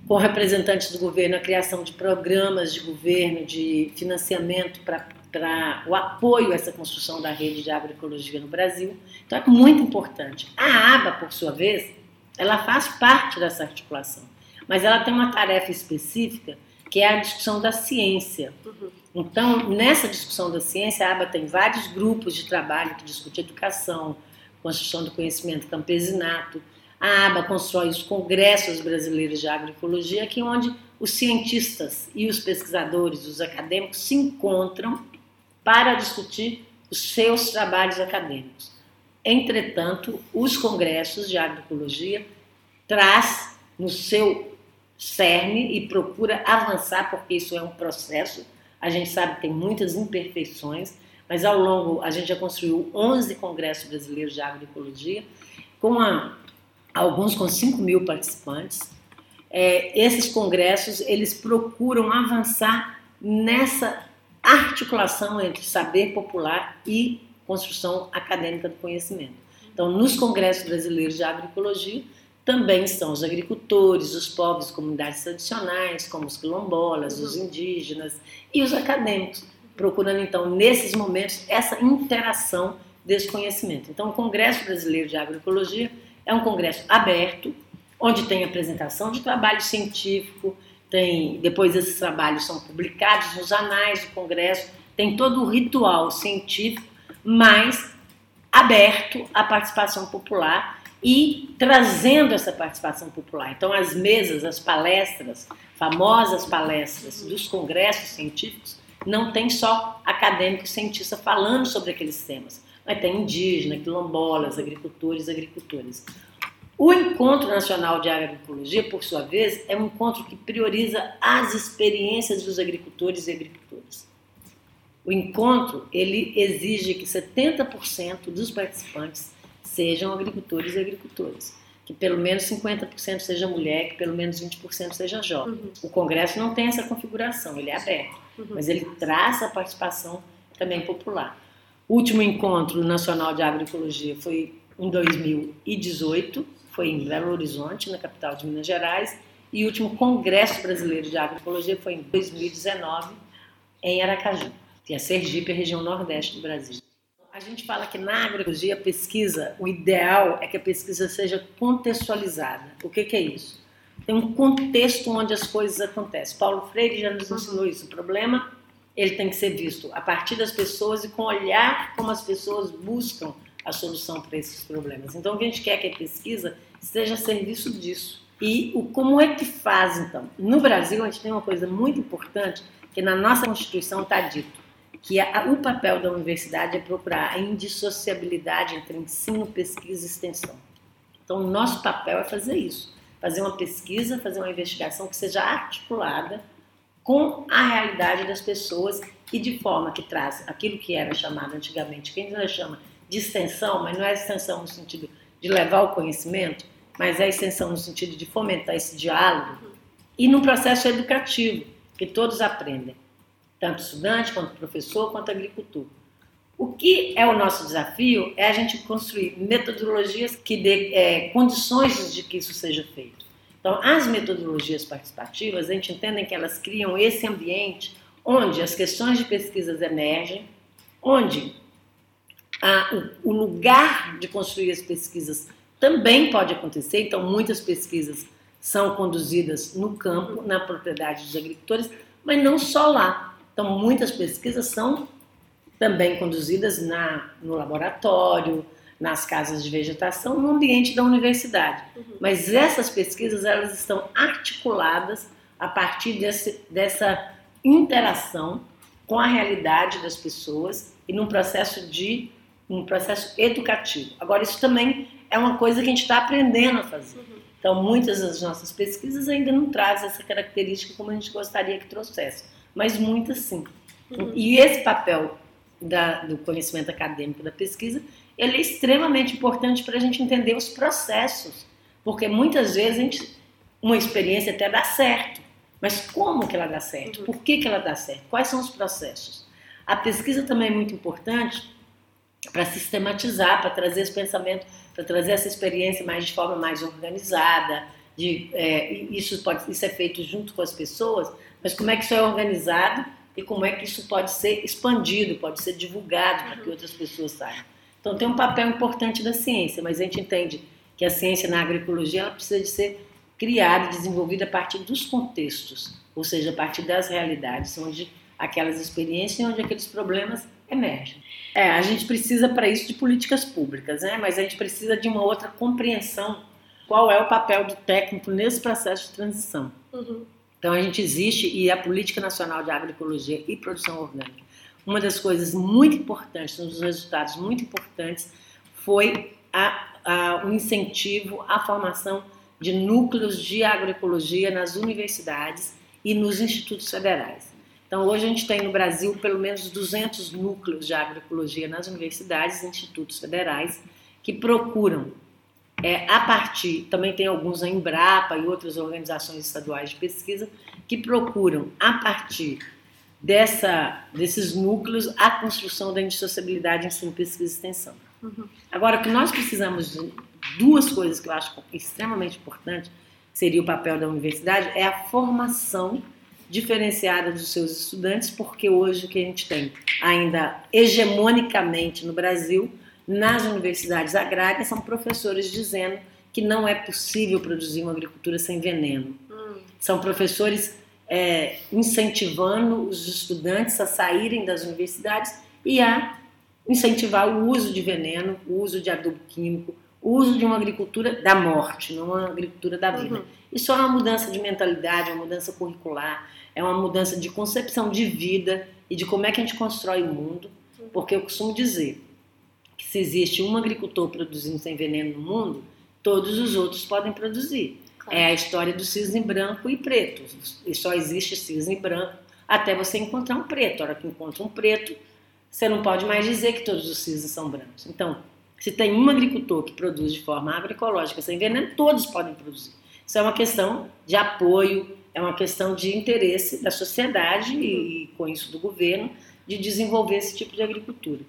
com representantes do governo a criação de programas de governo, de financiamento para para o apoio a essa construção da rede de agroecologia no Brasil. Então é muito importante. A ABA, por sua vez, ela faz parte dessa articulação mas ela tem uma tarefa específica que é a discussão da ciência. Uhum. Então, nessa discussão da ciência, a ABA tem vários grupos de trabalho que discutem educação, construção do conhecimento campesinato. A ABA constrói os congressos brasileiros de agroecologia, que é onde os cientistas e os pesquisadores, os acadêmicos, se encontram para discutir os seus trabalhos acadêmicos. Entretanto, os congressos de agroecologia traz no seu cerne e procura avançar, porque isso é um processo. A gente sabe que tem muitas imperfeições, mas ao longo a gente já construiu 11 congressos brasileiros de agroecologia, com a, alguns com 5 mil participantes. É, esses congressos eles procuram avançar nessa articulação entre saber popular e construção acadêmica do conhecimento. Então, nos congressos brasileiros de agroecologia, também são os agricultores, os povos, comunidades tradicionais, como os quilombolas, uhum. os indígenas e os acadêmicos, procurando então nesses momentos essa interação desse conhecimento. Então, o Congresso Brasileiro de Agroecologia é um congresso aberto, onde tem apresentação de trabalho científico, tem depois esses trabalhos são publicados nos anais do congresso, tem todo o ritual científico, mas aberto à participação popular e trazendo essa participação popular. Então, as mesas, as palestras, famosas palestras dos congressos científicos, não tem só acadêmico e cientista falando sobre aqueles temas, mas tem indígena, quilombolas, agricultores, agricultores. O Encontro Nacional de Agroecologia, por sua vez, é um encontro que prioriza as experiências dos agricultores e agricultoras. O encontro ele exige que 70% dos participantes sejam agricultores e agricultoras, que pelo menos 50% seja mulher, que pelo menos 20% seja jovem. Uhum. O Congresso não tem essa configuração, ele é aberto, uhum. mas ele traz a participação também popular. O último encontro nacional de agroecologia foi em 2018, foi em Belo Horizonte, na capital de Minas Gerais, e o último Congresso Brasileiro de Agroecologia foi em 2019, em Aracaju, que é Sergipe, a região nordeste do Brasil. A gente fala que na agroecologia a pesquisa, o ideal é que a pesquisa seja contextualizada. O que, que é isso? Tem um contexto onde as coisas acontecem. Paulo Freire já nos ensinou isso. O problema ele tem que ser visto a partir das pessoas e com olhar como as pessoas buscam a solução para esses problemas. Então, o que a gente quer que a pesquisa esteja a serviço disso. E o como é que faz, então? No Brasil, a gente tem uma coisa muito importante, que na nossa Constituição está dito, que a, o papel da universidade é procurar a indissociabilidade entre ensino, pesquisa e extensão. Então, o nosso papel é fazer isso, fazer uma pesquisa, fazer uma investigação que seja articulada com a realidade das pessoas e de forma que traz aquilo que era chamado antigamente, que ainda chama de extensão, mas não é extensão no sentido de levar o conhecimento, mas é extensão no sentido de fomentar esse diálogo e num processo educativo, que todos aprendem, tanto estudante, quanto professor, quanto agricultor. O que é o nosso desafio é a gente construir metodologias que dê é, condições de que isso seja feito. Então, as metodologias participativas, a gente entende que elas criam esse ambiente onde as questões de pesquisas emergem, onde a, o, o lugar de construir as pesquisas também pode acontecer. Então, muitas pesquisas são conduzidas no campo, na propriedade dos agricultores, mas não só lá. Então, muitas pesquisas são também conduzidas na, no laboratório, nas casas de vegetação, no ambiente da universidade. Uhum. Mas essas pesquisas elas estão articuladas a partir desse, dessa interação com a realidade das pessoas e num processo de um processo educativo. Agora isso também é uma coisa que a gente está aprendendo a fazer. Uhum. Então muitas das nossas pesquisas ainda não trazem essa característica como a gente gostaria que trouxesse, mas muitas sim. Uhum. E esse papel da, do conhecimento acadêmico da pesquisa ele é extremamente importante para a gente entender os processos, porque muitas vezes a gente, uma experiência até dá certo, mas como que ela dá certo? Uhum. Por que, que ela dá certo? Quais são os processos? A pesquisa também é muito importante para sistematizar, para trazer esse pensamento, para trazer essa experiência mais de forma mais organizada. De, é, isso pode isso é feito junto com as pessoas, mas como é que isso é organizado e como é que isso pode ser expandido, pode ser divulgado para que uhum. outras pessoas saibam. Então tem um papel importante da ciência, mas a gente entende que a ciência na agroecologia ela precisa de ser criada e desenvolvida a partir dos contextos, ou seja, a partir das realidades, onde aquelas experiências e onde aqueles problemas emergem. É, a gente precisa para isso de políticas públicas, né? mas a gente precisa de uma outra compreensão qual é o papel do técnico nesse processo de transição. Uhum. Então a gente existe e a Política Nacional de Agroecologia e Produção Orgânica uma das coisas muito importantes, um dos resultados muito importantes, foi o incentivo à formação de núcleos de agroecologia nas universidades e nos institutos federais. Então, hoje a gente tem no Brasil pelo menos 200 núcleos de agroecologia nas universidades e institutos federais que procuram, é, a partir, também tem alguns a Embrapa e outras organizações estaduais de pesquisa, que procuram, a partir dessa, desses núcleos a construção da indissociabilidade ensino, pesquisa e extensão. Uhum. Agora, o que nós precisamos de duas coisas que eu acho extremamente importante seria o papel da universidade é a formação diferenciada dos seus estudantes, porque hoje o que a gente tem ainda hegemonicamente no Brasil, nas universidades agrárias, são professores dizendo que não é possível produzir uma agricultura sem veneno. Hum. São professores é, incentivando os estudantes a saírem das universidades e a incentivar o uso de veneno, o uso de adubo químico, o uso de uma agricultura da morte, não uma agricultura da vida. Uhum. Isso é uma mudança de mentalidade, uma mudança curricular, é uma mudança de concepção de vida e de como é que a gente constrói o mundo, porque eu costumo dizer que se existe um agricultor produzindo sem veneno no mundo, todos os outros podem produzir. É a história do cisne branco e preto. E só existe cisne branco até você encontrar um preto. A hora que encontra um preto, você não pode mais dizer que todos os cisnes são brancos. Então, Se tem um agricultor que produz de forma agroecológica sem veneno, todos podem produzir. Isso é uma questão de apoio, é uma questão de interesse da sociedade e, com isso, do governo, de desenvolver esse tipo de agricultura.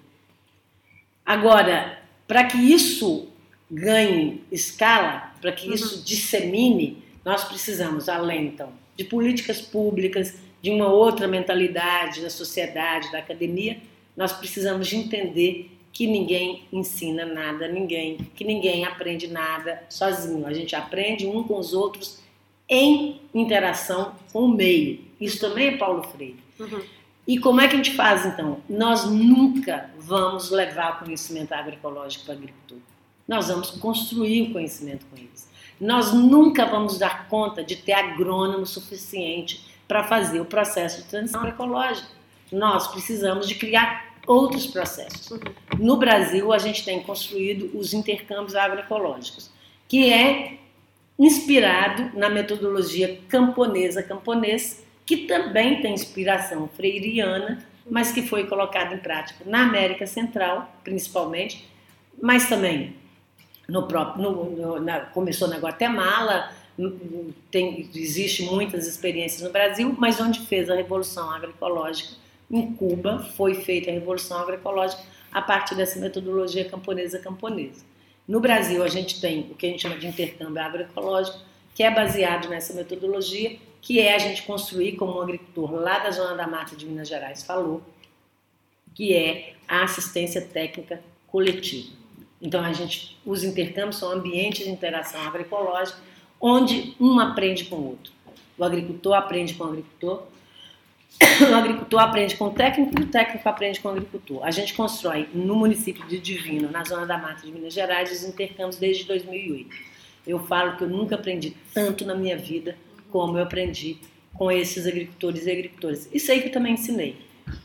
Agora, para que isso ganhe escala, para que isso uhum. dissemine, nós precisamos, além então, de políticas públicas, de uma outra mentalidade da sociedade, da academia, nós precisamos de entender que ninguém ensina nada a ninguém, que ninguém aprende nada sozinho. A gente aprende um com os outros em interação com o meio. Isso também é Paulo Freire. Uhum. E como é que a gente faz então? Nós nunca vamos levar o conhecimento agroecológico para o agricultor. Nós vamos construir o conhecimento com eles. Nós nunca vamos dar conta de ter agrônomo suficiente para fazer o processo de transição agroecológica. Nós precisamos de criar outros processos. Uhum. No Brasil, a gente tem construído os intercâmbios agroecológicos, que é inspirado na metodologia camponesa camponês, que também tem inspiração freiriana, mas que foi colocado em prática na América Central, principalmente, mas também no próprio, no, no, na, começou na Guatemala, tem, existe muitas experiências no Brasil, mas onde fez a revolução agroecológica em Cuba foi feita a revolução agroecológica a partir dessa metodologia camponesa camponesa. No Brasil a gente tem o que a gente chama de intercâmbio agroecológico, que é baseado nessa metodologia, que é a gente construir como um agricultor lá da zona da mata de Minas Gerais falou, que é a assistência técnica coletiva. Então, a gente, os intercâmbios são ambientes de interação agroecológica, onde um aprende com o outro. O agricultor aprende com o agricultor, o agricultor aprende com o técnico e o técnico aprende com o agricultor. A gente constrói no município de Divino, na zona da mata de Minas Gerais, os intercâmbios desde 2008. Eu falo que eu nunca aprendi tanto na minha vida como eu aprendi com esses agricultores e agricultoras. Isso aí que eu também ensinei.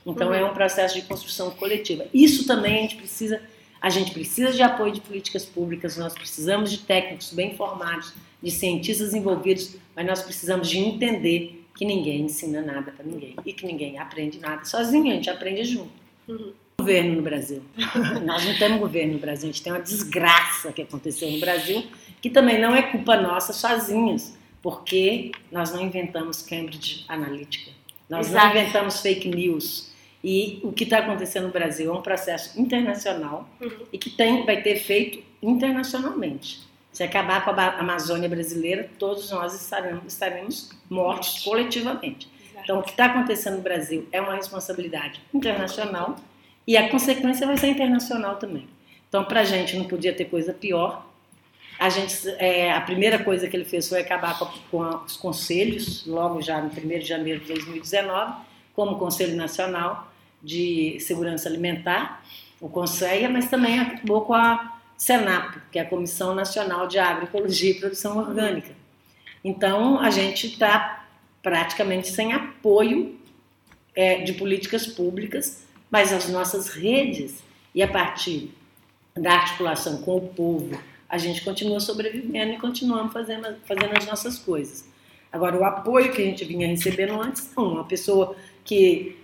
Então é um processo de construção coletiva. Isso também a gente precisa a gente precisa de apoio de políticas públicas, nós precisamos de técnicos bem formados, de cientistas envolvidos, mas nós precisamos de entender que ninguém ensina nada para ninguém e que ninguém aprende nada sozinho, a gente aprende junto. Uhum. Governo no Brasil. nós não temos governo no Brasil, a gente tem uma desgraça que aconteceu no Brasil, que também não é culpa nossa sozinhos, porque nós não inventamos Cambridge Analytica, nós Exato. não inventamos fake news, e o que está acontecendo no Brasil é um processo internacional uhum. e que tem, vai ter efeito internacionalmente. Se acabar com a Amazônia brasileira, todos nós estaremos, estaremos mortos coletivamente. Exato. Então, o que está acontecendo no Brasil é uma responsabilidade internacional e a consequência vai ser internacional também. Então, para a gente não podia ter coisa pior. A, gente, é, a primeira coisa que ele fez foi acabar com, com os conselhos, logo já no 1 de janeiro de 2019, como Conselho Nacional de Segurança Alimentar, o CONSEA, mas também acabou com a SENAP, que é a Comissão Nacional de Agroecologia e Produção Orgânica. Então, a gente está praticamente sem apoio é, de políticas públicas, mas as nossas redes, e a partir da articulação com o povo, a gente continua sobrevivendo e continuamos fazendo, fazendo as nossas coisas. Agora, o apoio que a gente vinha recebendo antes, não. Uma pessoa que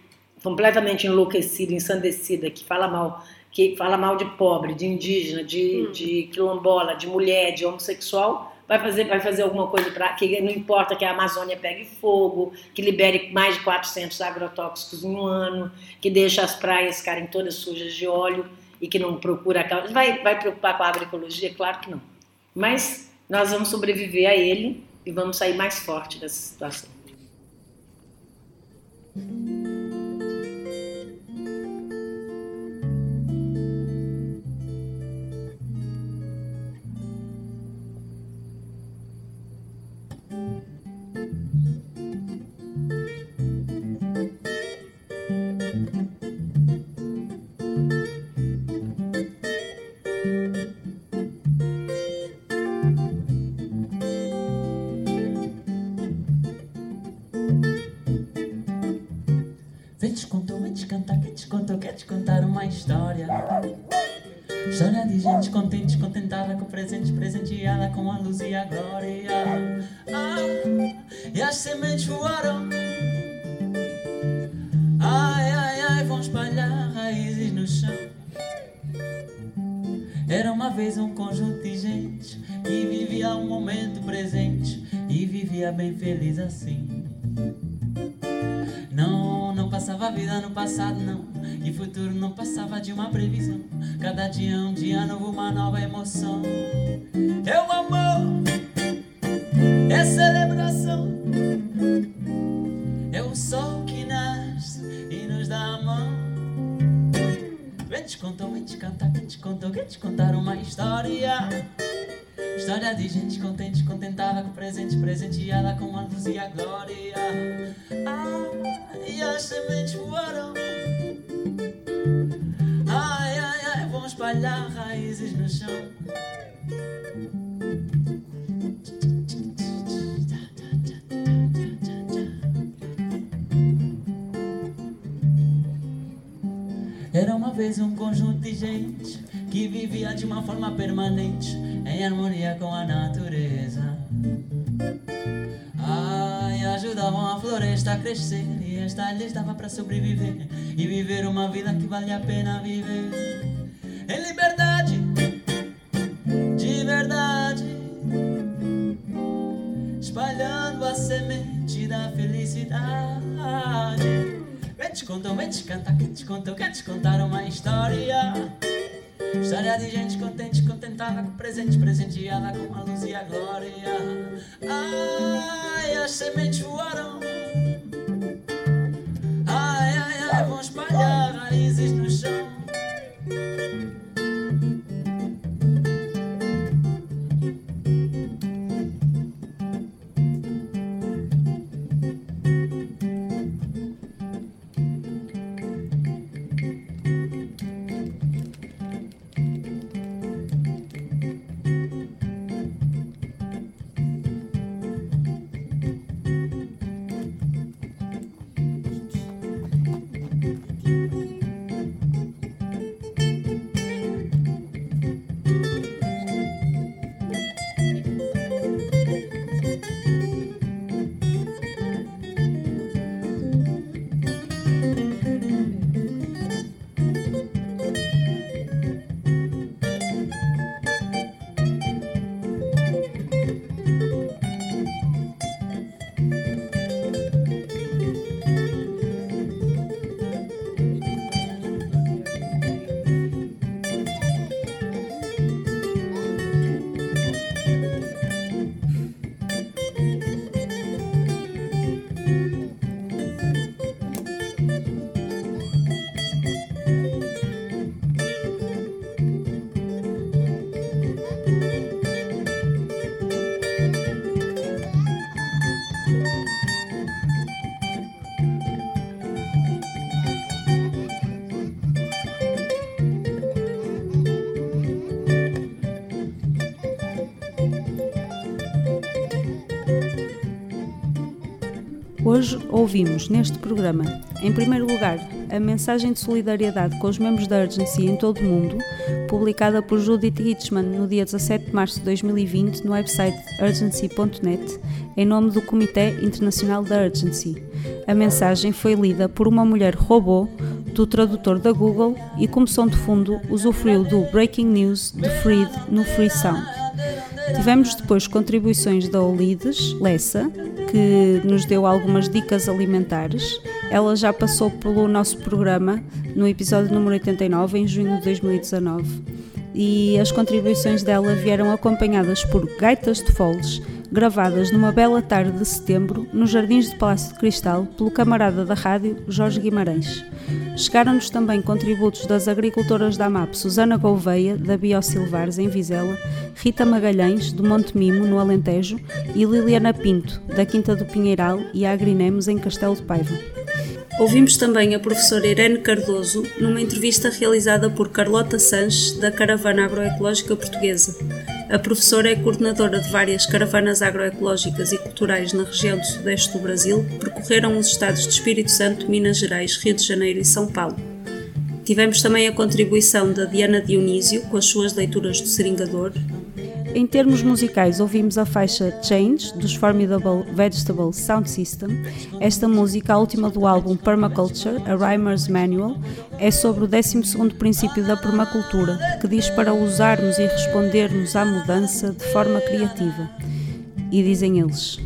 completamente enlouquecida, ensandecida, que fala mal, que fala mal de pobre, de indígena, de, hum. de quilombola, de mulher, de homossexual, vai fazer, vai fazer alguma coisa para que não importa que a Amazônia pegue fogo, que libere mais de 400 agrotóxicos em um ano, que deixa as praias ficarem todas sujas de óleo e que não procura vai vai preocupar com a agroecologia, claro que não. Mas nós vamos sobreviver a ele e vamos sair mais forte dessa situação. Presente, presenteada com a luz e a glória. Ah, e as sementes voaram. Ai, ai, ai, vão espalhar raízes no chão. Era uma vez um conjunto de gente que vivia um momento presente e vivia bem feliz assim. Passava a vida no passado, não. E futuro não passava de uma previsão. Cada dia um dia novo, uma nova emoção. É o amor, é celebração. É o sol que nasce e nos dá a mão. Vem te contar, vem te cantar, vem te contar, vem te contar uma história. História de gente contente, contentada com presente, presenteada com a e a glória. Ah, e as sementes voaram. Ai, ai, ai, vão espalhar raízes no chão. Era uma vez um conjunto de gente que vivia de uma forma permanente, em harmonia com a natureza. Ai, ajudavam a floresta a crescer e esta lhes dava para sobreviver e viver uma vida que vale a pena viver. Em liberdade, de verdade, espalhando a semente da felicidade. Vem te contar, vem te cantar, quem te contou, quer te contar uma história. História de gente contente, contentada com o presente, presenteada com a luz e a glória. Ai, as sementes voaram. Hoje ouvimos neste programa, em primeiro lugar, a mensagem de solidariedade com os membros da Urgency em todo o mundo, publicada por Judith Hitchman no dia 17 de março de 2020 no website urgency.net, em nome do Comitê Internacional da Urgency. A mensagem foi lida por uma mulher robô do tradutor da Google e, como som de fundo, usufruiu do Breaking News de Freed no Free Sound. Tivemos depois contribuições da Olides Lessa, que nos deu algumas dicas alimentares. Ela já passou pelo nosso programa no episódio número 89, em junho de 2019. E as contribuições dela vieram acompanhadas por gaitas de foles, gravadas numa bela tarde de setembro nos Jardins de Palácio de Cristal pelo camarada da rádio Jorge Guimarães. Chegaram-nos também contributos das agricultoras da AMAP Susana Gouveia, da Biosilvares, em Vizela, Rita Magalhães, do Monte Mimo, no Alentejo, e Liliana Pinto, da Quinta do Pinheiral e Agrinemos, em Castelo de Paiva. Ouvimos também a professora Irene Cardoso numa entrevista realizada por Carlota Sanches, da Caravana Agroecológica Portuguesa. A professora é coordenadora de várias caravanas agroecológicas e culturais na região do sudeste do Brasil que percorreram os estados de Espírito Santo, Minas Gerais, Rio de Janeiro e São Paulo. Tivemos também a contribuição da Diana Dionísio com as suas leituras do Seringador Em termos musicais, ouvimos a faixa Change, dos Formidable Vegetable Sound System. Esta música, a última do álbum Permaculture, A Rhymer's Manual, é sobre o 12 princípio da permacultura, que diz para usarmos e respondermos à mudança de forma criativa. E dizem eles: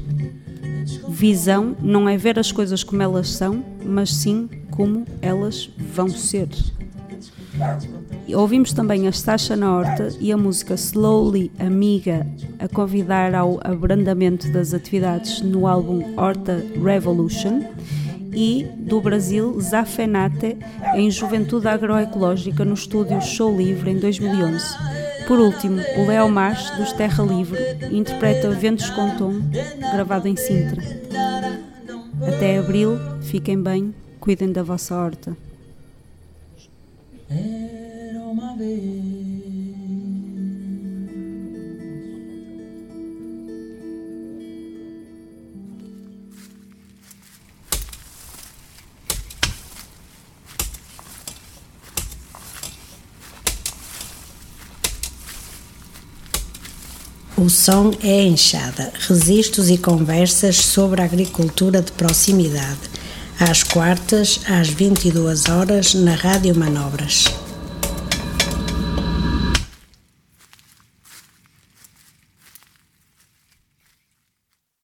Visão não é ver as coisas como elas são, mas sim como elas vão ser. Ouvimos também a Sasha na Horta e a música Slowly Amiga a convidar ao abrandamento das atividades no álbum Horta Revolution e do Brasil Zafenate em Juventude Agroecológica no estúdio Show Livre em 2011. Por último, o Léo Mas, dos Terra Livre, interpreta Ventos com Tom, gravado em Sintra. Até abril, fiquem bem, cuidem da vossa horta. O som é a enxada, registros e conversas sobre a agricultura de proximidade às quartas, às 22 horas, na Rádio Manobras.